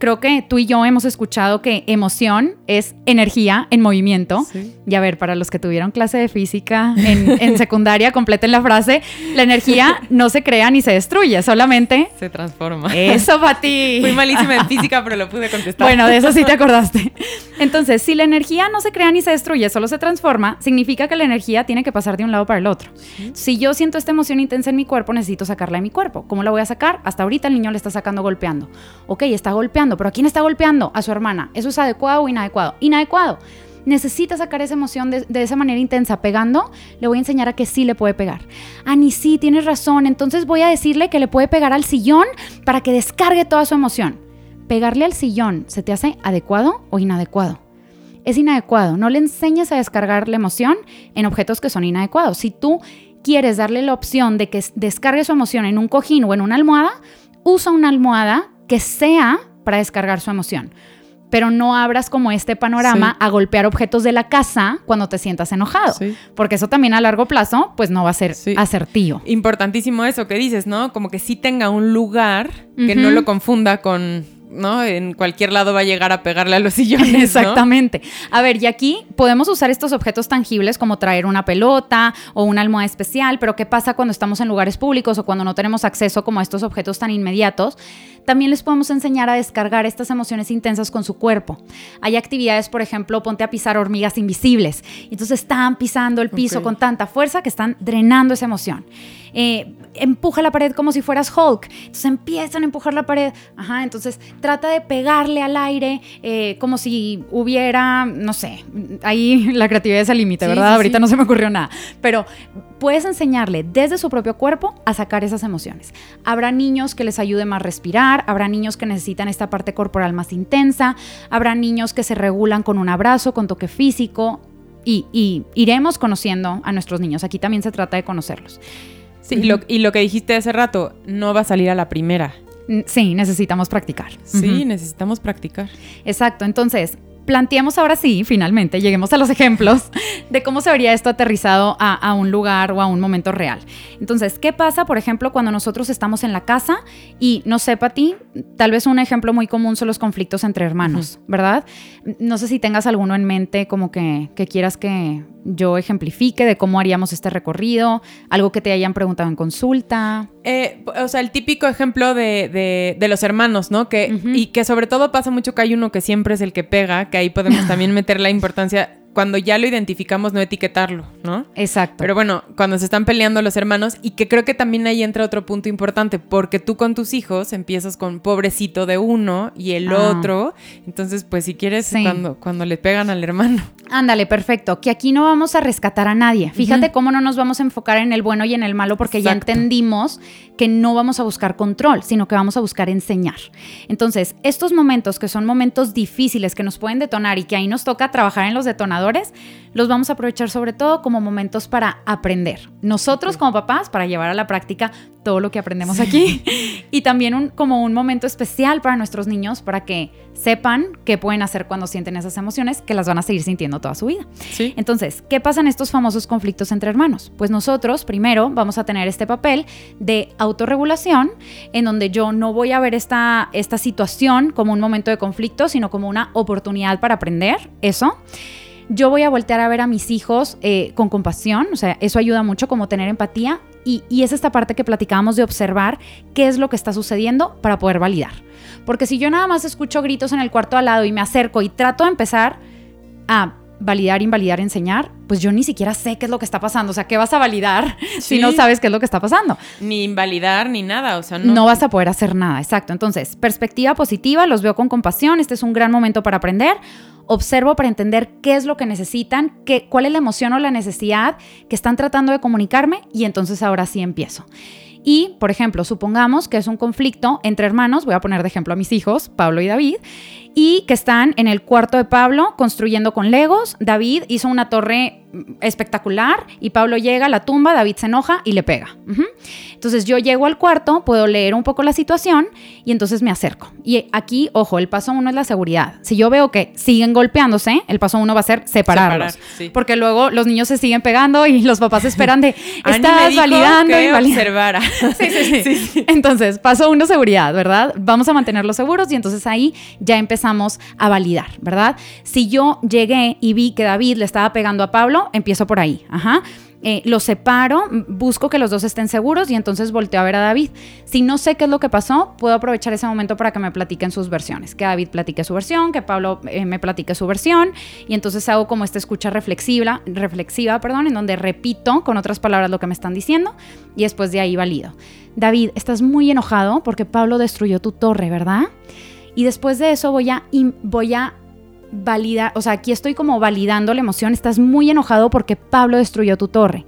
[SPEAKER 2] creo que tú y yo hemos escuchado que emoción es energía en movimiento. Y a ver, para los que tuvieron clase de física en, secundaria, completen la frase, la energía no se crea ni se destruye, solamente
[SPEAKER 1] se transforma.
[SPEAKER 2] Eso, Pati.
[SPEAKER 1] Fui malísima en física, pero lo pude contestar.
[SPEAKER 2] Bueno, de eso sí te acordaste. Entonces, si la energía no se crea ni se destruye, solo se transforma, significa que la energía tiene que pasar de un lado para el otro. Si yo siento esta emoción intensa en mi cuerpo, necesito sacarla de mi cuerpo. ¿Cómo la voy a sacar? Hasta ahorita el niño le está sacando golpeando. Ok, está golpeando pero ¿a quién está golpeando? A su hermana. ¿Eso es adecuado o inadecuado? Inadecuado. Necesita sacar esa emoción de, esa manera intensa pegando, le voy a enseñar a que sí le puede pegar. Ah, ni sí, tienes razón, entonces voy a decirle que le puede pegar al sillón para que descargue toda su emoción. Pegarle al sillón, ¿se te hace adecuado o inadecuado? Es inadecuado, no le enseñes a descargar la emoción en objetos que son inadecuados. Si tú quieres darle la opción de que descargue su emoción en un cojín o en una almohada, usa una almohada que sea para descargar su emoción. Pero no abras como este panorama a golpear objetos de la casa cuando te sientas enojado. Porque eso también a largo plazo, pues no va a ser asertivo.
[SPEAKER 1] Importantísimo eso que dices, ¿no? Como que sí tenga un lugar que no lo confunda con ¿no? En cualquier lado va a llegar a pegarle a los sillones. ¿no?
[SPEAKER 2] Exactamente. A ver, y aquí podemos usar estos objetos tangibles como traer una pelota o una almohada especial, pero ¿qué pasa cuando estamos en lugares públicos o cuando no tenemos acceso como a estos objetos tan inmediatos? También les podemos enseñar a descargar estas emociones intensas con su cuerpo. Hay actividades, por ejemplo, ponte a pisar hormigas invisibles. Entonces están pisando el piso con tanta fuerza que están drenando esa emoción. Eh, empuja la pared como si fueras Hulk. Entonces empiezan a empujar la pared. Ajá, entonces trata de pegarle al aire eh, como si hubiera, no sé, ahí la creatividad es al límite,
[SPEAKER 1] Sí,
[SPEAKER 2] ¿verdad?
[SPEAKER 1] sí,
[SPEAKER 2] Ahorita
[SPEAKER 1] sí.
[SPEAKER 2] no se me ocurrió nada. Pero puedes enseñarle desde su propio cuerpo a sacar esas emociones. Habrá niños que les ayude más respirar, habrá niños que necesitan esta parte corporal más intensa, habrá niños que se regulan con un abrazo, con toque físico. Y, y iremos conociendo a nuestros niños. Aquí también se trata de conocerlos.
[SPEAKER 1] Sí, y lo, y lo que dijiste hace rato, no va a salir a la primera.
[SPEAKER 2] Sí, necesitamos practicar.
[SPEAKER 1] Sí, necesitamos practicar.
[SPEAKER 2] Exacto. Entonces, planteemos ahora sí, finalmente, lleguemos a los ejemplos de cómo se vería esto aterrizado a, a un lugar o a un momento real. Entonces, ¿qué pasa, por ejemplo, cuando nosotros estamos en la casa y no sé, ti, tal vez un ejemplo muy común son los conflictos entre hermanos, ¿verdad? No sé si tengas alguno en mente como que, que quieras que yo ejemplifique de cómo haríamos este recorrido, algo que te hayan preguntado en consulta.
[SPEAKER 1] Eh, o sea, el típico ejemplo de, de- de los hermanos, ¿no? Que. Y que sobre todo pasa mucho que hay uno que siempre es el que pega, que ahí podemos también meter la importancia, cuando ya lo identificamos, no etiquetarlo, ¿no?
[SPEAKER 2] Exacto.
[SPEAKER 1] Pero bueno, cuando se están peleando los hermanos, y que creo que también ahí entra otro punto importante, porque tú con tus hijos empiezas con pobrecito de uno y el
[SPEAKER 2] Ah.
[SPEAKER 1] otro. Entonces, pues si quieres,
[SPEAKER 2] Sí.
[SPEAKER 1] cuando, cuando le pegan al hermano.
[SPEAKER 2] Ándale, perfecto. Que aquí no vamos a rescatar a nadie. Fíjate cómo no nos vamos a enfocar en el bueno y en el malo porque ya entendimos que no vamos a buscar control, sino que vamos a buscar enseñar. Entonces, estos momentos que son momentos difíciles que nos pueden detonar y que ahí nos toca trabajar en los detonadores, los vamos a aprovechar sobre todo como momentos para aprender. Nosotros como papás para llevar a la práctica todo lo que aprendemos aquí y también un- como un momento especial para nuestros niños para que sepan qué pueden hacer cuando sienten esas emociones que las van a seguir sintiendo toda su vida.
[SPEAKER 1] Sí.
[SPEAKER 2] Entonces, ¿qué pasa en estos famosos conflictos entre hermanos? Pues nosotros primero vamos a tener este papel de autorregulación en donde yo no voy a ver esta, esta situación como un momento de conflicto, sino como una oportunidad para aprender eso. Yo voy a voltear a ver a mis hijos eh, con compasión, o sea, eso ayuda mucho como tener empatía y, y es esta parte que platicábamos de observar qué es lo que está sucediendo para poder validar. Porque si yo nada más escucho gritos en el cuarto al lado y me acerco y trato de empezar a validar, invalidar, enseñar, pues yo ni siquiera sé qué es lo que está pasando. O sea, ¿qué vas a validar si no sabes qué es lo que está pasando?
[SPEAKER 1] Ni invalidar ni nada, o sea,
[SPEAKER 2] No.
[SPEAKER 1] no.
[SPEAKER 2] vas a poder hacer nada, exacto. Entonces, perspectiva positiva, los veo con compasión, este es un gran momento para aprender. Observo para entender qué es lo que necesitan, qué, cuál es la emoción o la necesidad que están tratando de comunicarme y entonces ahora sí empiezo. Y, por ejemplo, supongamos que es un conflicto entre hermanos, voy a poner de ejemplo a mis hijos, Pablo y David, y que están en el cuarto de Pablo construyendo con legos. David hizo una torre mm, espectacular y Pablo llega a la tumba, David se enoja y le pega. Entonces yo llego al cuarto, puedo leer un poco la situación y entonces me acerco. Y aquí, ojo, el paso uno es la seguridad. Si yo veo que siguen golpeándose, el paso uno va a ser separarlos.
[SPEAKER 1] Separar, sí.
[SPEAKER 2] Porque luego los niños se siguen pegando y los papás esperan de, estás validando,
[SPEAKER 1] que
[SPEAKER 2] invalidando".
[SPEAKER 1] observara.
[SPEAKER 2] Sí, sí, sí. Entonces, paso uno, seguridad, ¿verdad? Vamos a mantenerlos seguros y entonces ahí ya empezamos a validar, ¿verdad? Si yo llegué y vi que David le estaba pegando a Pablo, empiezo por ahí, ajá. Eh, los separo, busco que los dos estén seguros y entonces volteo a ver a David. Si no sé qué es lo que pasó, puedo aprovechar ese momento para que me platiquen sus versiones. Que David platique su versión, que Pablo eh, me platique su versión y entonces hago como esta escucha reflexiva, reflexiva, perdón, en donde repito con otras palabras lo que me están diciendo y después de ahí valido. David, estás muy enojado porque Pablo destruyó tu torre, ¿verdad? Y después de eso voy a, voy a validar, o sea, aquí estoy como validando la emoción, estás muy enojado porque Pablo destruyó tu torre.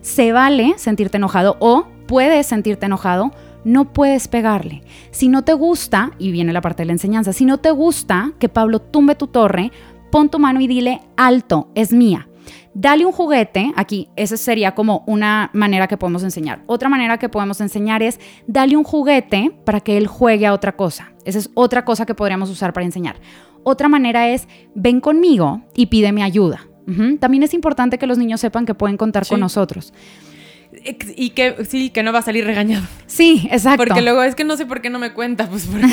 [SPEAKER 2] Se vale sentirte enojado o puedes sentirte enojado, no puedes pegarle. Si no te gusta, y viene la parte de la enseñanza, si no te gusta que Pablo tumbe tu torre, pon tu mano y dile, alto, es mía. Dale un juguete, aquí esa sería como una manera que podemos enseñar. Otra manera que podemos enseñar es dale un juguete para que él juegue a otra cosa. Esa es otra cosa que podríamos usar para enseñar. Otra manera es ven conmigo y pídeme ayuda. También es importante que los niños sepan que pueden contar
[SPEAKER 1] Sí.
[SPEAKER 2] con nosotros.
[SPEAKER 1] Y que sí, que no va a salir regañado.
[SPEAKER 2] Sí, exacto.
[SPEAKER 1] Porque luego es que no sé por qué no me cuenta, pues porque,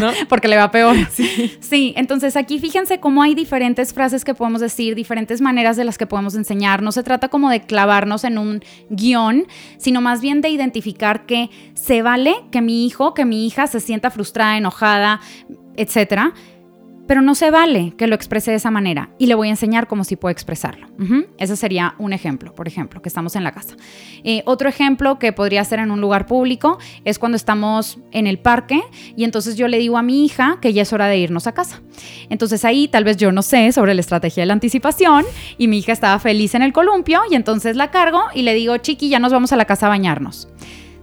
[SPEAKER 1] ¿no?
[SPEAKER 2] porque le va peor.
[SPEAKER 1] Sí.
[SPEAKER 2] Sí, entonces aquí fíjense cómo hay diferentes frases que podemos decir, diferentes maneras de las que podemos enseñar. No se trata como de clavarnos en un guion, sino más bien de identificar que se vale que mi hijo, que mi hija se sienta frustrada, enojada, etcétera. Pero no se vale que lo exprese de esa manera y le voy a enseñar cómo sí puede expresarlo. Ujú. Ese sería un ejemplo, por ejemplo, que estamos en la casa. Eh, otro ejemplo que podría ser en un lugar público es cuando estamos en el parque y entonces yo le digo a mi hija que ya es hora de irnos a casa. Entonces ahí tal vez yo no sé sobre la estrategia de la anticipación y mi hija estaba feliz en el columpio y entonces la cargo y le digo, chiqui, ya nos vamos a la casa a bañarnos.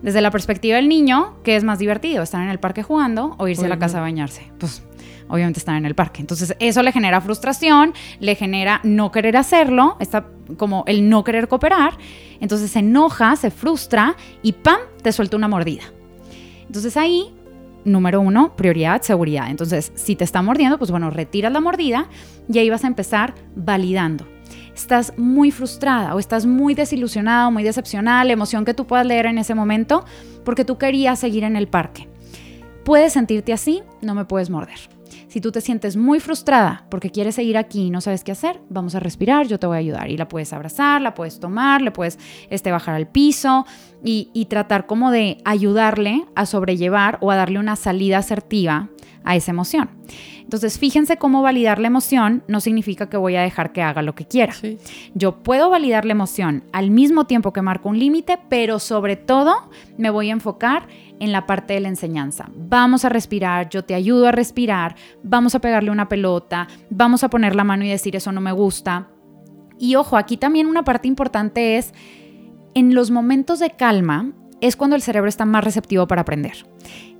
[SPEAKER 2] Desde la perspectiva del niño, ¿qué es más divertido? ¿Estar en el parque jugando o irse a la casa a bañarse? Pues obviamente estar en el parque. Entonces eso le genera frustración, le genera no querer hacerlo, está como el no querer cooperar. Entonces se enoja, se frustra y ¡pam! te suelta una mordida. Entonces ahí, número uno, prioridad, seguridad. Entonces, si te está mordiendo, pues bueno, retiras la mordida y ahí vas a empezar validando. Estás muy frustrada o estás muy desilusionada muy decepcionada, la emoción que tú puedas leer en ese momento, porque tú querías seguir en el parque. Puedes sentirte así, no me puedes morder. Si tú te sientes muy frustrada porque quieres seguir aquí y no sabes qué hacer, vamos a respirar, yo te voy a ayudar. Y la puedes abrazar, la puedes tomar, le puedes este, bajar al piso y, y tratar como de ayudarle a sobrellevar o a darle una salida asertiva a esa emoción. Entonces, fíjense cómo validar la emoción no significa que voy a dejar que haga lo que quiera.
[SPEAKER 1] Sí.
[SPEAKER 2] Yo puedo validar la emoción al mismo tiempo que marco un límite, pero sobre todo me voy a enfocar en la parte de la enseñanza. Vamos a respirar, yo te ayudo a respirar, vamos a pegarle una pelota, vamos a poner la mano y decir eso no me gusta. Y ojo, aquí también una parte importante es, en los momentos de calma es cuando el cerebro está más receptivo para aprender.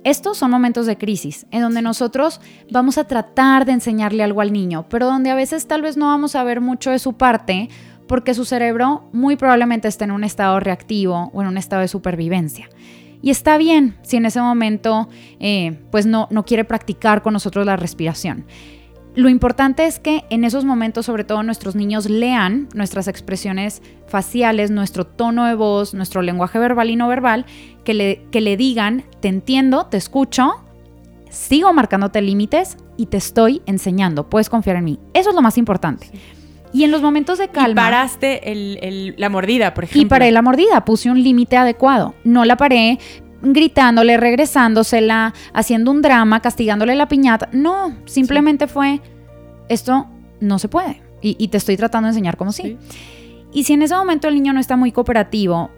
[SPEAKER 2] Estos son momentos de crisis, en donde nosotros vamos a tratar de enseñarle algo al niño, pero donde a veces tal vez no vamos a ver mucho de su parte porque su cerebro muy probablemente está en un estado reactivo o en un estado de supervivencia. Y está bien si en ese momento eh, pues no, no quiere practicar con nosotros la respiración. Lo importante es que en esos momentos, sobre todo nuestros niños, lean nuestras expresiones faciales, nuestro tono de voz, nuestro lenguaje verbal y no verbal, que le, que le digan, te entiendo, te escucho, sigo marcándote límites y te estoy enseñando, puedes confiar en mí. Eso es lo más importante. Y en los momentos de calma...
[SPEAKER 1] Y paraste el- el- la mordida, por ejemplo.
[SPEAKER 2] Y paré la mordida, puse un límite adecuado. No la paré gritándole, regresándosela, haciendo un drama, castigándole la piñata. No, simplemente fue, esto no se puede. Y, y te estoy tratando de enseñar cómo sí.
[SPEAKER 1] Sí.
[SPEAKER 2] Y si en ese momento el niño no está muy cooperativo,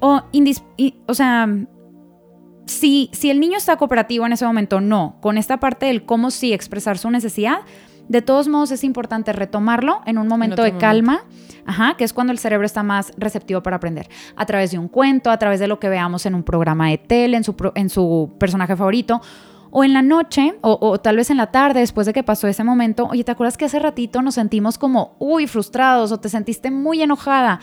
[SPEAKER 2] o, indis- y- o sea, si, si el niño está cooperativo en ese momento, no, con esta parte del cómo sí expresar su necesidad, de todos modos es importante retomarlo en un momento de
[SPEAKER 1] momento.
[SPEAKER 2] calma, ajá, que es cuando el cerebro está más receptivo para aprender, a través de un cuento, a través de lo que veamos en un programa de tele, en su, en su personaje favorito, o en la noche, o, o tal vez en la tarde, después de que pasó ese momento, oye, ¿te acuerdas que hace ratito nos sentimos como, uy, frustrados, o te sentiste muy enojada?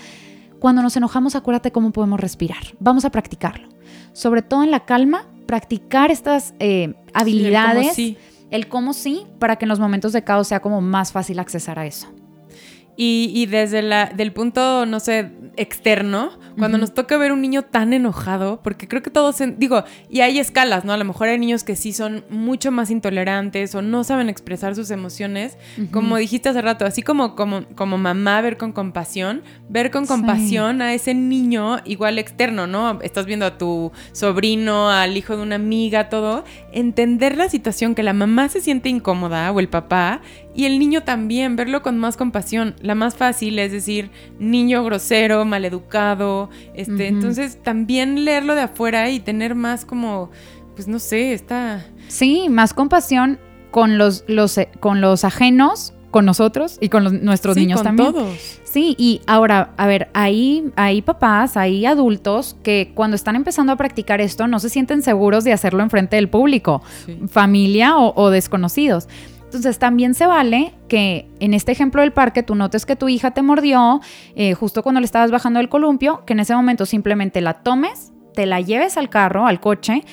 [SPEAKER 2] Cuando nos enojamos, acuérdate cómo podemos respirar. Vamos a practicarlo. Sobre todo en la calma, practicar estas eh, habilidades,
[SPEAKER 1] Sí,
[SPEAKER 2] el cómo sí, para que en los momentos de caos sea como más fácil accesar a eso.
[SPEAKER 1] Y, y desde la, del punto, no sé, externo, cuando nos toca ver un niño tan enojado, porque creo que todos, en- digo, y hay escalas, ¿no? A lo mejor hay niños que sí son mucho más intolerantes o no saben expresar sus emociones, como dijiste hace rato, así como, como, como mamá ver con compasión, ver con
[SPEAKER 2] Sí.
[SPEAKER 1] compasión a ese niño igual externo, ¿no? Estás viendo a tu sobrino, al hijo de una amiga, todo, entender la situación que la mamá se siente incómoda o el papá y el niño también, verlo con más compasión. La más fácil es decir, niño grosero, maleducado, este, entonces también leerlo de afuera y tener más como, pues no sé, está...
[SPEAKER 2] Sí, más compasión con los, los, eh, con los ajenos, con nosotros y con los- nuestros
[SPEAKER 1] Sí,
[SPEAKER 2] niños
[SPEAKER 1] con
[SPEAKER 2] también.
[SPEAKER 1] todos.
[SPEAKER 2] Sí, y ahora, a ver, hay, hay papás, hay adultos que cuando están empezando a practicar esto no se sienten seguros de hacerlo enfrente del público,
[SPEAKER 1] Sí.
[SPEAKER 2] familia o, o desconocidos. Entonces también se vale que en este ejemplo del parque tú notes que tu hija te mordió eh, justo cuando le estabas bajando del columpio, que en ese momento simplemente la tomes, te la lleves al carro, al coche,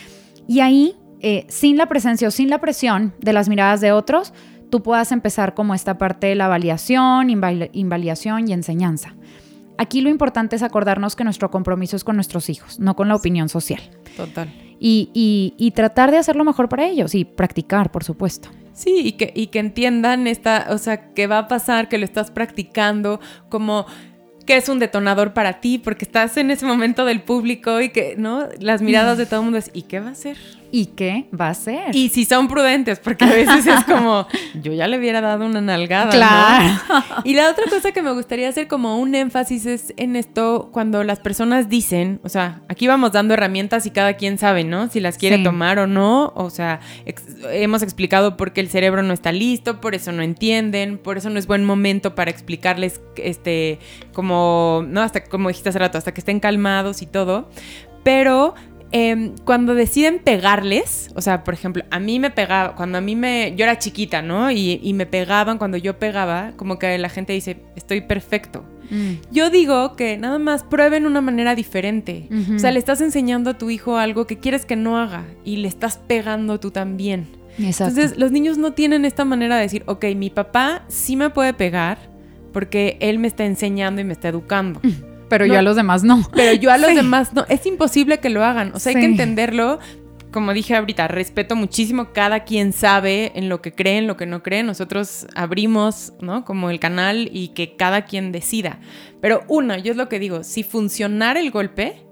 [SPEAKER 2] y ahí, eh, sin la presencia o sin la presión de las miradas de otros, tú puedas empezar como esta parte de la validación, inval- invalidación y enseñanza. Aquí lo importante es acordarnos que nuestro compromiso es con nuestros hijos, no con la opinión social.
[SPEAKER 1] Total.
[SPEAKER 2] Y, y, y tratar de hacer lo mejor para ellos y practicar, por supuesto.
[SPEAKER 1] Sí, y que, y que entiendan esta, o sea, que va a pasar, que lo estás practicando, como que es un detonador para ti, porque estás en ese momento del público y que, ¿no? Las miradas de todo el mundo es, ¿y qué va a hacer?
[SPEAKER 2] ¿Y qué va a ser?
[SPEAKER 1] Y si son prudentes, porque a veces es como, yo ya le hubiera dado una nalgada.
[SPEAKER 2] Claro.
[SPEAKER 1] ¿no? Y la otra cosa que me gustaría hacer como un énfasis es en esto, cuando las personas dicen, o sea, aquí vamos dando herramientas y cada quien sabe, ¿no? Si las quiere
[SPEAKER 2] Sí.
[SPEAKER 1] tomar o no. O sea, ex- hemos explicado por qué el cerebro no está listo, por eso no entienden, por eso no es buen momento para explicarles, este, como, ¿no? Hasta como dijiste hace rato, hasta que estén calmados y todo. Pero em, cuando deciden pegarles, o sea, por ejemplo, a mí me pegaba, cuando a mí me, yo era chiquita, ¿no? Y, y me pegaban cuando yo pegaba, como que la gente dice, estoy perfecto.
[SPEAKER 2] Mm,
[SPEAKER 1] Yo digo que nada más prueben una manera diferente.
[SPEAKER 2] Ujú.
[SPEAKER 1] O sea, le estás enseñando a tu hijo algo que quieres que no haga y le estás pegando tú también.
[SPEAKER 2] Exacto.
[SPEAKER 1] Entonces, los niños no tienen esta manera de decir, ok, mi papá sí me puede pegar porque él me está enseñando y me está educando.
[SPEAKER 2] Pero
[SPEAKER 1] no.
[SPEAKER 2] yo a los demás no.
[SPEAKER 1] Pero yo a los
[SPEAKER 2] Sí.
[SPEAKER 1] demás no, es imposible que lo hagan. O sea, hay que entenderlo. Como dije ahorita, respeto muchísimo. Cada quien sabe en lo que cree, en lo que no cree. Nosotros abrimos, ¿no? Como el canal y que cada quien decida. Pero una, yo es lo que digo, si funcionara el golpe,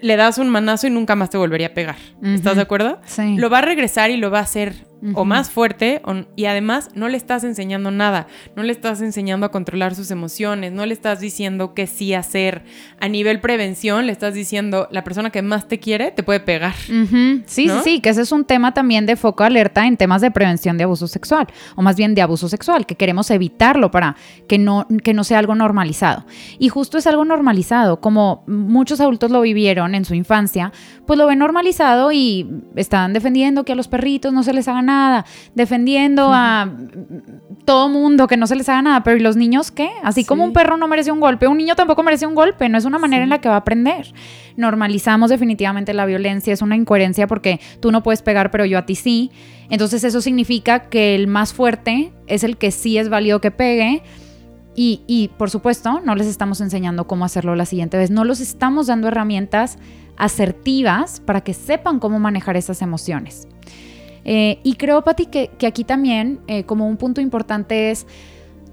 [SPEAKER 1] le das un manazo y nunca más te volvería a pegar. ¿Estás de acuerdo?
[SPEAKER 2] Sí.
[SPEAKER 1] Lo va a regresar y lo va a hacer o
[SPEAKER 2] Ujú.
[SPEAKER 1] más fuerte o- y además no le estás enseñando nada, no le estás enseñando a controlar sus emociones, no le estás diciendo qué sí hacer. A nivel prevención le estás diciendo la persona que más te quiere te puede pegar.
[SPEAKER 2] Ujú. Sí,
[SPEAKER 1] ¿No?
[SPEAKER 2] sí, sí, que ese es un tema también de foco alerta en temas de prevención de abuso sexual, o más bien de abuso sexual, que queremos evitarlo para que no, que no sea algo normalizado. Y justo es algo normalizado, como muchos adultos lo vivieron en su infancia, pues lo ven normalizado y están defendiendo que a los perritos no se les haga nada, defendiendo a todo mundo que no se les haga nada, pero ¿y los niños qué? Así como un perro no merece un golpe, un niño tampoco merece un golpe, no es una manera
[SPEAKER 1] Sí.
[SPEAKER 2] en la que va a aprender. Normalizamos definitivamente la violencia, es una incoherencia porque tú no puedes pegar, pero yo a ti sí. Entonces eso significa que el más fuerte es el que sí es válido que pegue. Y, y, por supuesto, no les estamos enseñando cómo hacerlo la siguiente vez. No los estamos dando herramientas asertivas para que sepan cómo manejar esas emociones. Eh, y creo, Pati, que, que aquí también, eh, como un punto importante es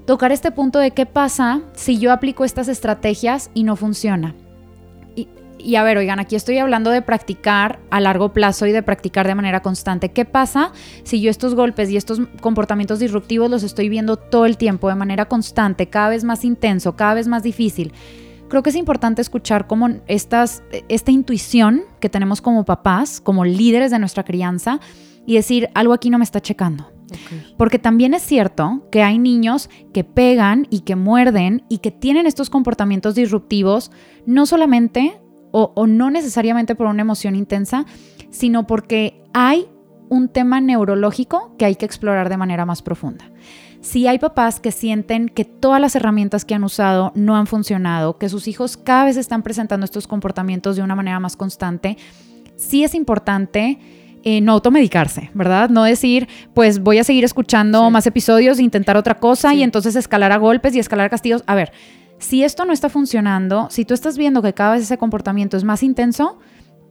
[SPEAKER 2] tocar este punto de qué pasa si yo aplico estas estrategias y no funciona. Y, y a ver, oigan, aquí estoy hablando de practicar a largo plazo y de practicar de manera constante. ¿Qué pasa si yo estos golpes y estos comportamientos disruptivos los estoy viendo todo el tiempo de manera constante, cada vez más intenso, cada vez más difícil? Creo que es importante escuchar cómo estas, esta intuición que tenemos como papás, como líderes de nuestra crianza, y decir, algo aquí no me está checando. Porque también es cierto que hay niños que pegan y que muerden y que tienen estos comportamientos disruptivos, no solamente o, o, no necesariamente por una emoción intensa, sino porque hay un tema neurológico que hay que explorar de manera más profunda. Si hay papás que sienten que todas las herramientas que han usado no han funcionado, que sus hijos cada vez están presentando estos comportamientos de una manera más constante, sí es importante eh, no automedicarse, ¿verdad? No decir, pues voy a seguir escuchando sí. más episodios, intentar otra cosa sí. y entonces escalar a golpes y escalar a castigos. A ver, si esto no está funcionando, si tú estás viendo que cada vez ese comportamiento es más intenso,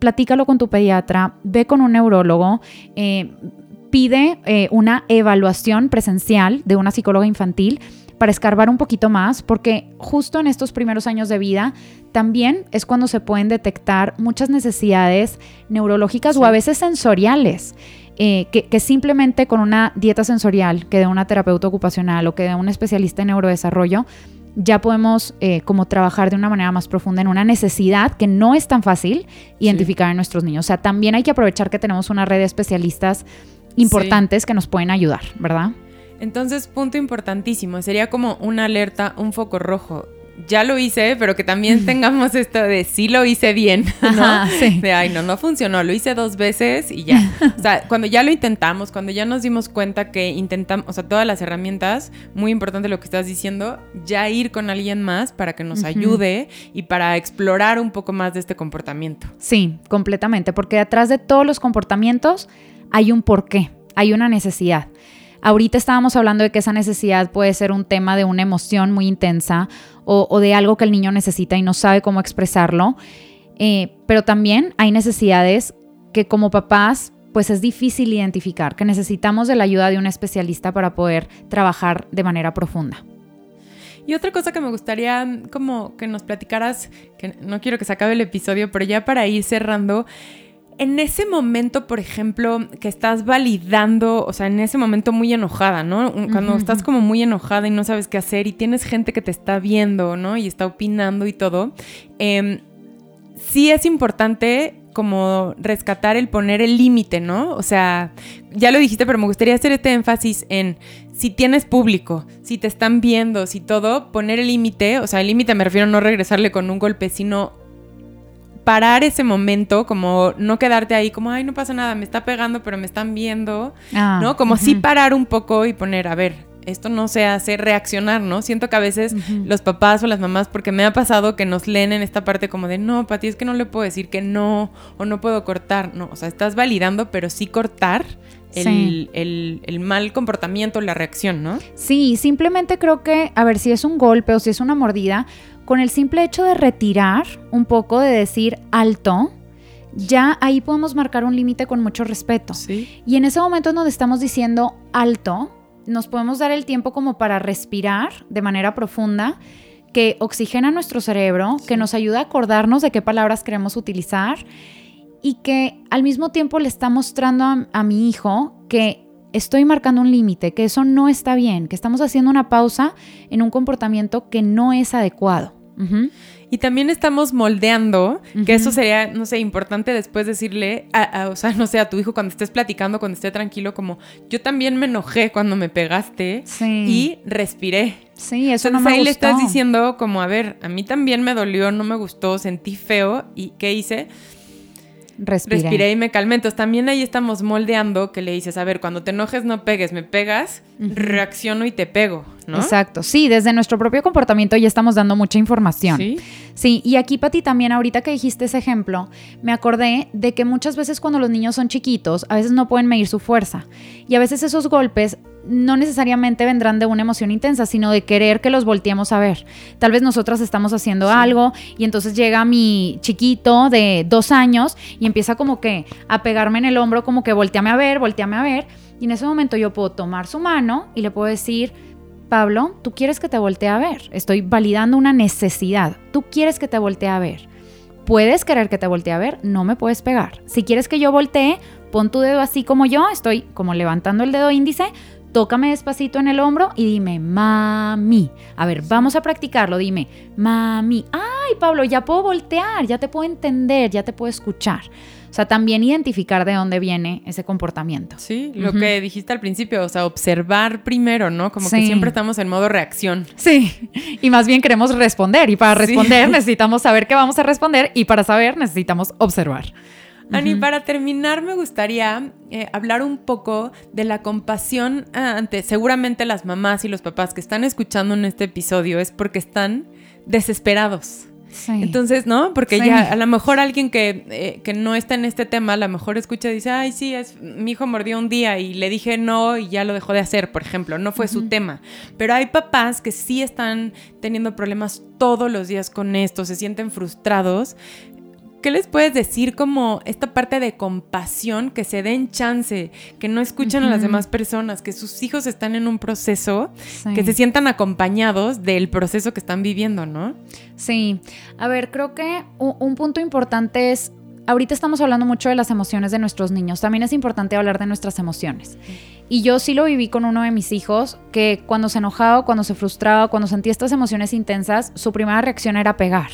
[SPEAKER 2] platícalo con tu pediatra, ve con un neurólogo, eh, pide eh, una evaluación presencial de una psicóloga infantil para escarbar un poquito más, porque justo en estos primeros años de vida también es cuando se pueden detectar muchas necesidades neurológicas sí. o a veces sensoriales. Eh, que, que, simplemente con una dieta sensorial que de una terapeuta ocupacional o que de un especialista en neurodesarrollo ya podemos eh, como trabajar de una manera más profunda en una necesidad que no es tan fácil identificar sí. en nuestros niños. O sea, también hay que aprovechar que tenemos una red de especialistas importantes sí. que nos pueden ayudar, ¿verdad?
[SPEAKER 1] Entonces, punto importantísimo, sería como una alerta, un foco rojo. Ya lo hice, pero que también tengamos esto de sí lo hice bien, ¿no?
[SPEAKER 2] Ajá, sí.
[SPEAKER 1] De ay, no, no funcionó, lo hice dos veces y ya. O sea, cuando ya lo intentamos, cuando ya nos dimos cuenta que intentamos, o sea, todas las herramientas, muy importante lo que estás diciendo, ya ir con alguien más para que nos uh -huh. ayude y para explorar un poco más de este comportamiento.
[SPEAKER 2] Sí, completamente, porque detrás de todos los comportamientos hay un porqué, hay una necesidad. Ahorita estábamos hablando de que esa necesidad puede ser un tema de una emoción muy intensa o, de algo que el niño necesita y no sabe cómo expresarlo. Eh, pero también hay necesidades que como papás pues es difícil identificar, que necesitamos de la ayuda de un especialista para poder trabajar de manera profunda.
[SPEAKER 1] Y otra cosa que me gustaría como que nos platicaras, que no quiero que se acabe el episodio, pero ya para ir cerrando, en ese momento, por ejemplo, que estás validando, o sea, en ese momento muy enojada, ¿no? Cuando estás como muy enojada y no sabes qué hacer y tienes gente que te está viendo, ¿no? Y está opinando y todo, eh, sí es importante como rescatar el poner el límite, ¿no? O sea, ya lo dijiste, pero me gustaría hacer este énfasis en si tienes público, si te están viendo, si todo, poner el límite, o sea, el límite me refiero a no regresarle con un golpe, sino parar ese momento, como no quedarte ahí como, ay, no pasa nada, me está pegando, pero me están viendo, ah, ¿no? Como sí parar un poco y poner, a ver, esto no se hace reaccionar, ¿no? Siento que a veces los papás o las mamás, porque me ha pasado que nos leen en esta parte como de, no, Pati, es que no le puedo decir que no, o no puedo cortar, no, o sea, estás validando, pero sí cortar el, el, mal comportamiento, la reacción, ¿no?
[SPEAKER 2] Sí, simplemente creo que, a ver, si es un golpe o si es una mordida, con el simple hecho de retirar un poco, de decir alto, ya ahí podemos marcar un límite con mucho respeto. Sí. Y en ese momento donde estamos diciendo alto, nos podemos dar el tiempo como para respirar de manera profunda, que oxigena nuestro cerebro, que nos ayuda a acordarnos de qué palabras queremos utilizar y que al mismo tiempo le está mostrando a, mi hijo que estoy marcando un límite, que eso no está bien, que estamos haciendo una pausa en un comportamiento que no es adecuado.
[SPEAKER 1] Y también estamos moldeando, que eso sería, no sé, importante después decirle, a, o sea, no sé, a tu hijo cuando estés platicando, cuando esté tranquilo, como yo también me enojé cuando me pegaste y respiré.
[SPEAKER 2] Sí, eso no me ahí
[SPEAKER 1] le estás diciendo como, a ver, a mí también me dolió, no me gustó, sentí feo y ¿qué hice? Respiré. y me calmé. Entonces también ahí estamos moldeando que le dices, a ver, cuando te enojes no pegues, me pegas, reacciono y te pego, ¿no?
[SPEAKER 2] Exacto. Sí, desde nuestro propio comportamiento ya estamos dando mucha información. Sí. Sí, y aquí, Pati, también ahorita que dijiste ese ejemplo, me acordé de que muchas veces cuando los niños son chiquitos, a veces no pueden medir su fuerza. Y a veces esos golpes no necesariamente vendrán de una emoción intensa, sino de querer que los volteemos a ver. Tal vez nosotras estamos haciendo algo y entonces llega mi chiquito de dos años y empieza como que a pegarme en el hombro, como que volteame a ver, volteame a ver. Y en ese momento yo puedo tomar su mano y le puedo decir, Pablo, tú quieres que te voltee a ver. Estoy validando una necesidad. Tú quieres que te voltee a ver. Puedes querer que te voltee a ver, no me puedes pegar. Si quieres que yo voltee, pon tu dedo así como yo, estoy como levantando el dedo índice, tócame despacito en el hombro y dime, mami. A ver, vamos a practicarlo, dime, mami. Ay, Pablo, ya puedo voltear, ya te puedo entender, ya te puedo escuchar. O sea, también identificar de dónde viene ese comportamiento.
[SPEAKER 1] Sí, lo que dijiste al principio, o sea, observar primero, ¿no? Como que siempre estamos en modo reacción.
[SPEAKER 2] Sí, y más bien queremos responder y para responder necesitamos saber qué vamos a responder y para saber necesitamos observar.
[SPEAKER 1] Ani, para terminar, me gustaría eh, hablar un poco de la compasión ante seguramente las mamás y los papás que están escuchando en este episodio es porque están desesperados. Entonces, ¿no? Porque ya a lo mejor alguien que, eh, que, no está en este tema, a lo mejor escucha y dice, ay, sí, es, mi hijo mordió un día y le dije no y ya lo dejó de hacer, por ejemplo, no fue su tema. Pero hay papás que sí están teniendo problemas todos los días con esto, se sienten frustrados ¿Qué les puedes decir como esta parte de compasión, que se den chance, que no escuchan a las demás personas, que sus hijos están en un proceso, que se sientan acompañados del proceso que están viviendo, ¿no?
[SPEAKER 2] Sí, a ver, creo que un, punto importante es, ahorita estamos hablando mucho de las emociones de nuestros niños, también es importante hablar de nuestras emociones. Y yo sí lo viví con uno de mis hijos, que cuando se enojaba, cuando se frustraba, cuando sentía estas emociones intensas, su primera reacción era pegar.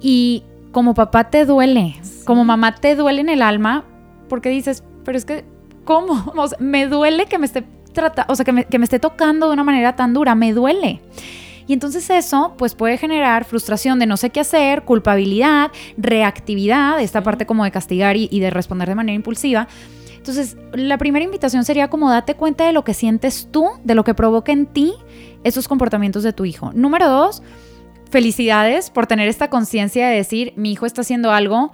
[SPEAKER 2] Y como papá te duele, como mamá te duele en el alma, porque dices, pero es que, ¿cómo? me duele que me esté tratando, o sea, que me, que me esté tocando de una manera tan dura, me duele. Y entonces eso pues puede generar frustración de no sé qué hacer, culpabilidad, reactividad, esta parte como de castigar y, y, de responder de manera impulsiva. Entonces, la primera invitación sería como date cuenta de lo que sientes tú, de lo que provoca en ti esos comportamientos de tu hijo. Número dos, felicidades por tener esta conciencia de decir, mi hijo está haciendo algo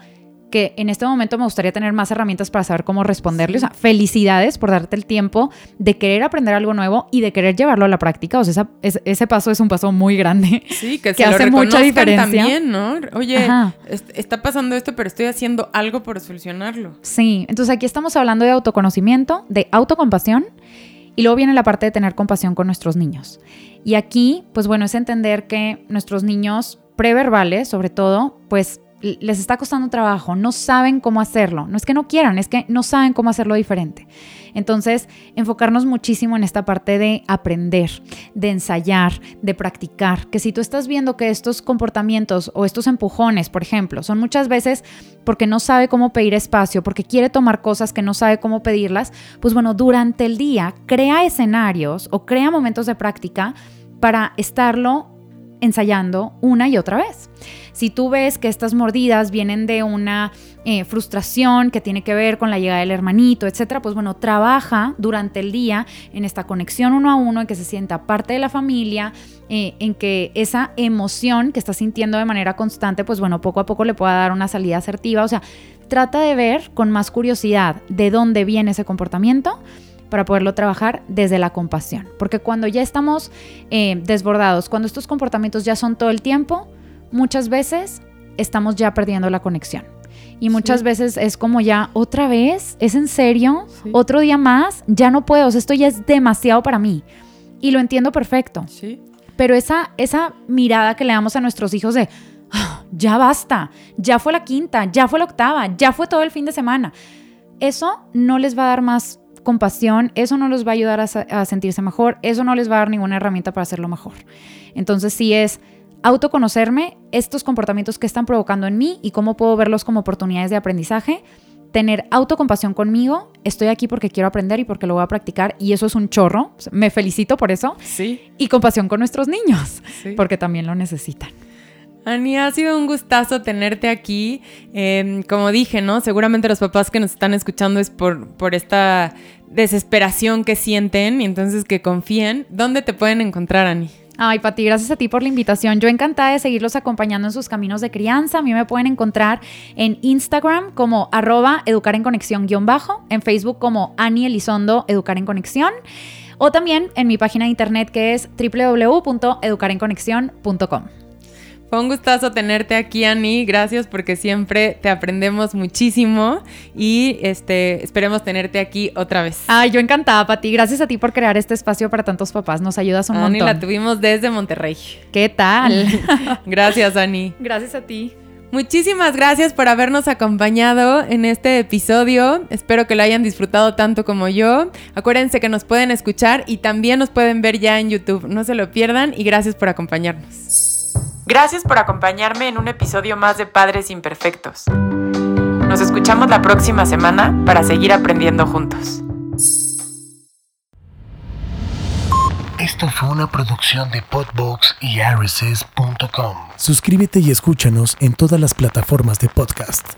[SPEAKER 2] que en este momento me gustaría tener más herramientas para saber cómo responderle. O sea, felicidades por darte el tiempo de querer aprender algo nuevo y de querer llevarlo a la práctica. O sea, ese paso es un paso muy grande.
[SPEAKER 1] Sí, que, se hace mucha diferencia. también, ¿no? Oye, está pasando esto, pero estoy haciendo algo por solucionarlo.
[SPEAKER 2] Sí, entonces aquí estamos hablando de autoconocimiento, de autocompasión y luego viene la parte de tener compasión con nuestros niños. Y aquí, pues bueno, es entender que nuestros niños preverbales, sobre todo, pues les está costando trabajo, no saben cómo hacerlo. No es que no quieran, es que no saben cómo hacerlo diferente. Entonces, enfocarnos muchísimo en esta parte de aprender, de ensayar, de practicar. Que si tú estás viendo que estos comportamientos o estos empujones, por ejemplo, son muchas veces porque no sabe cómo pedir espacio, porque quiere tomar cosas que no sabe cómo pedirlas, pues bueno, durante el día crea escenarios o crea momentos de práctica para estarlo ensayando una y otra vez. Si tú ves que estas mordidas vienen de una eh, frustración que tiene que ver con la llegada del hermanito, etcétera, pues bueno, trabaja durante el día en esta conexión uno a uno, en que se sienta parte de la familia, eh, en que esa emoción que está sintiendo de manera constante, pues bueno, poco a poco le pueda dar una salida asertiva. O sea, trata de ver con más curiosidad de dónde viene ese comportamiento para poderlo trabajar desde la compasión. Porque cuando ya estamos eh, desbordados, cuando estos comportamientos ya son todo el tiempo, muchas veces estamos ya perdiendo la conexión. Y muchas veces es como ya, otra vez, ¿es en serio? Otro día más, ya no puedo, esto ya es demasiado para mí. Y lo entiendo perfecto. Sí. Pero esa, esa mirada que le damos a nuestros hijos de, ah, ya basta, ya fue la quinta, ya fue la octava, ya fue todo el fin de semana. Eso no les va a dar más compasión, eso no los va a ayudar a, sentirse mejor, eso no les va a dar ninguna herramienta para hacerlo mejor. Entonces sí es autoconocerme, estos comportamientos que están provocando en mí y cómo puedo verlos como oportunidades de aprendizaje, tener autocompasión conmigo, estoy aquí porque quiero aprender y porque lo voy a practicar y eso es un chorro, me felicito por eso.
[SPEAKER 1] Sí.
[SPEAKER 2] Y compasión con nuestros niños, porque también lo necesitan.
[SPEAKER 1] Ani, ha sido un gustazo tenerte aquí. Em, como dije, ¿no? Seguramente los papás que nos están escuchando es por, por esta desesperación que sienten y entonces que confíen. ¿Dónde te pueden encontrar, Ani?
[SPEAKER 2] Ay, Pati, gracias a ti por la invitación. Yo encantada de seguirlos acompañando en sus caminos de crianza. A mí me pueden encontrar en Instagram como arroba educar en conexión guion bajo, en Facebook como Ani Elizondo Educar en Conexión o también en mi página de internet que es www.educarenconexión.com.
[SPEAKER 1] Fue un gustazo tenerte aquí, Ani. Gracias porque siempre te aprendemos muchísimo y este, esperemos tenerte aquí otra vez.
[SPEAKER 2] Ay, yo encantada, Pati. Gracias a ti por crear este espacio para tantos papás. Nos ayudas un montón.
[SPEAKER 1] Ani la tuvimos desde Monterrey.
[SPEAKER 2] ¿Qué tal?
[SPEAKER 1] gracias, Ani.
[SPEAKER 2] Gracias a ti.
[SPEAKER 1] Muchísimas gracias por habernos acompañado en este episodio. Espero que lo hayan disfrutado tanto como yo. Acuérdense que nos pueden escuchar y también nos pueden ver ya en YouTube. No se lo pierdan y gracias por acompañarnos. Gracias por acompañarme en un episodio más de Padres Imperfectos. Nos escuchamos la próxima semana para seguir aprendiendo juntos.
[SPEAKER 3] Esto fue una producción de Podbox y RSS.com.
[SPEAKER 4] Suscríbete y escúchanos en todas las plataformas de podcast.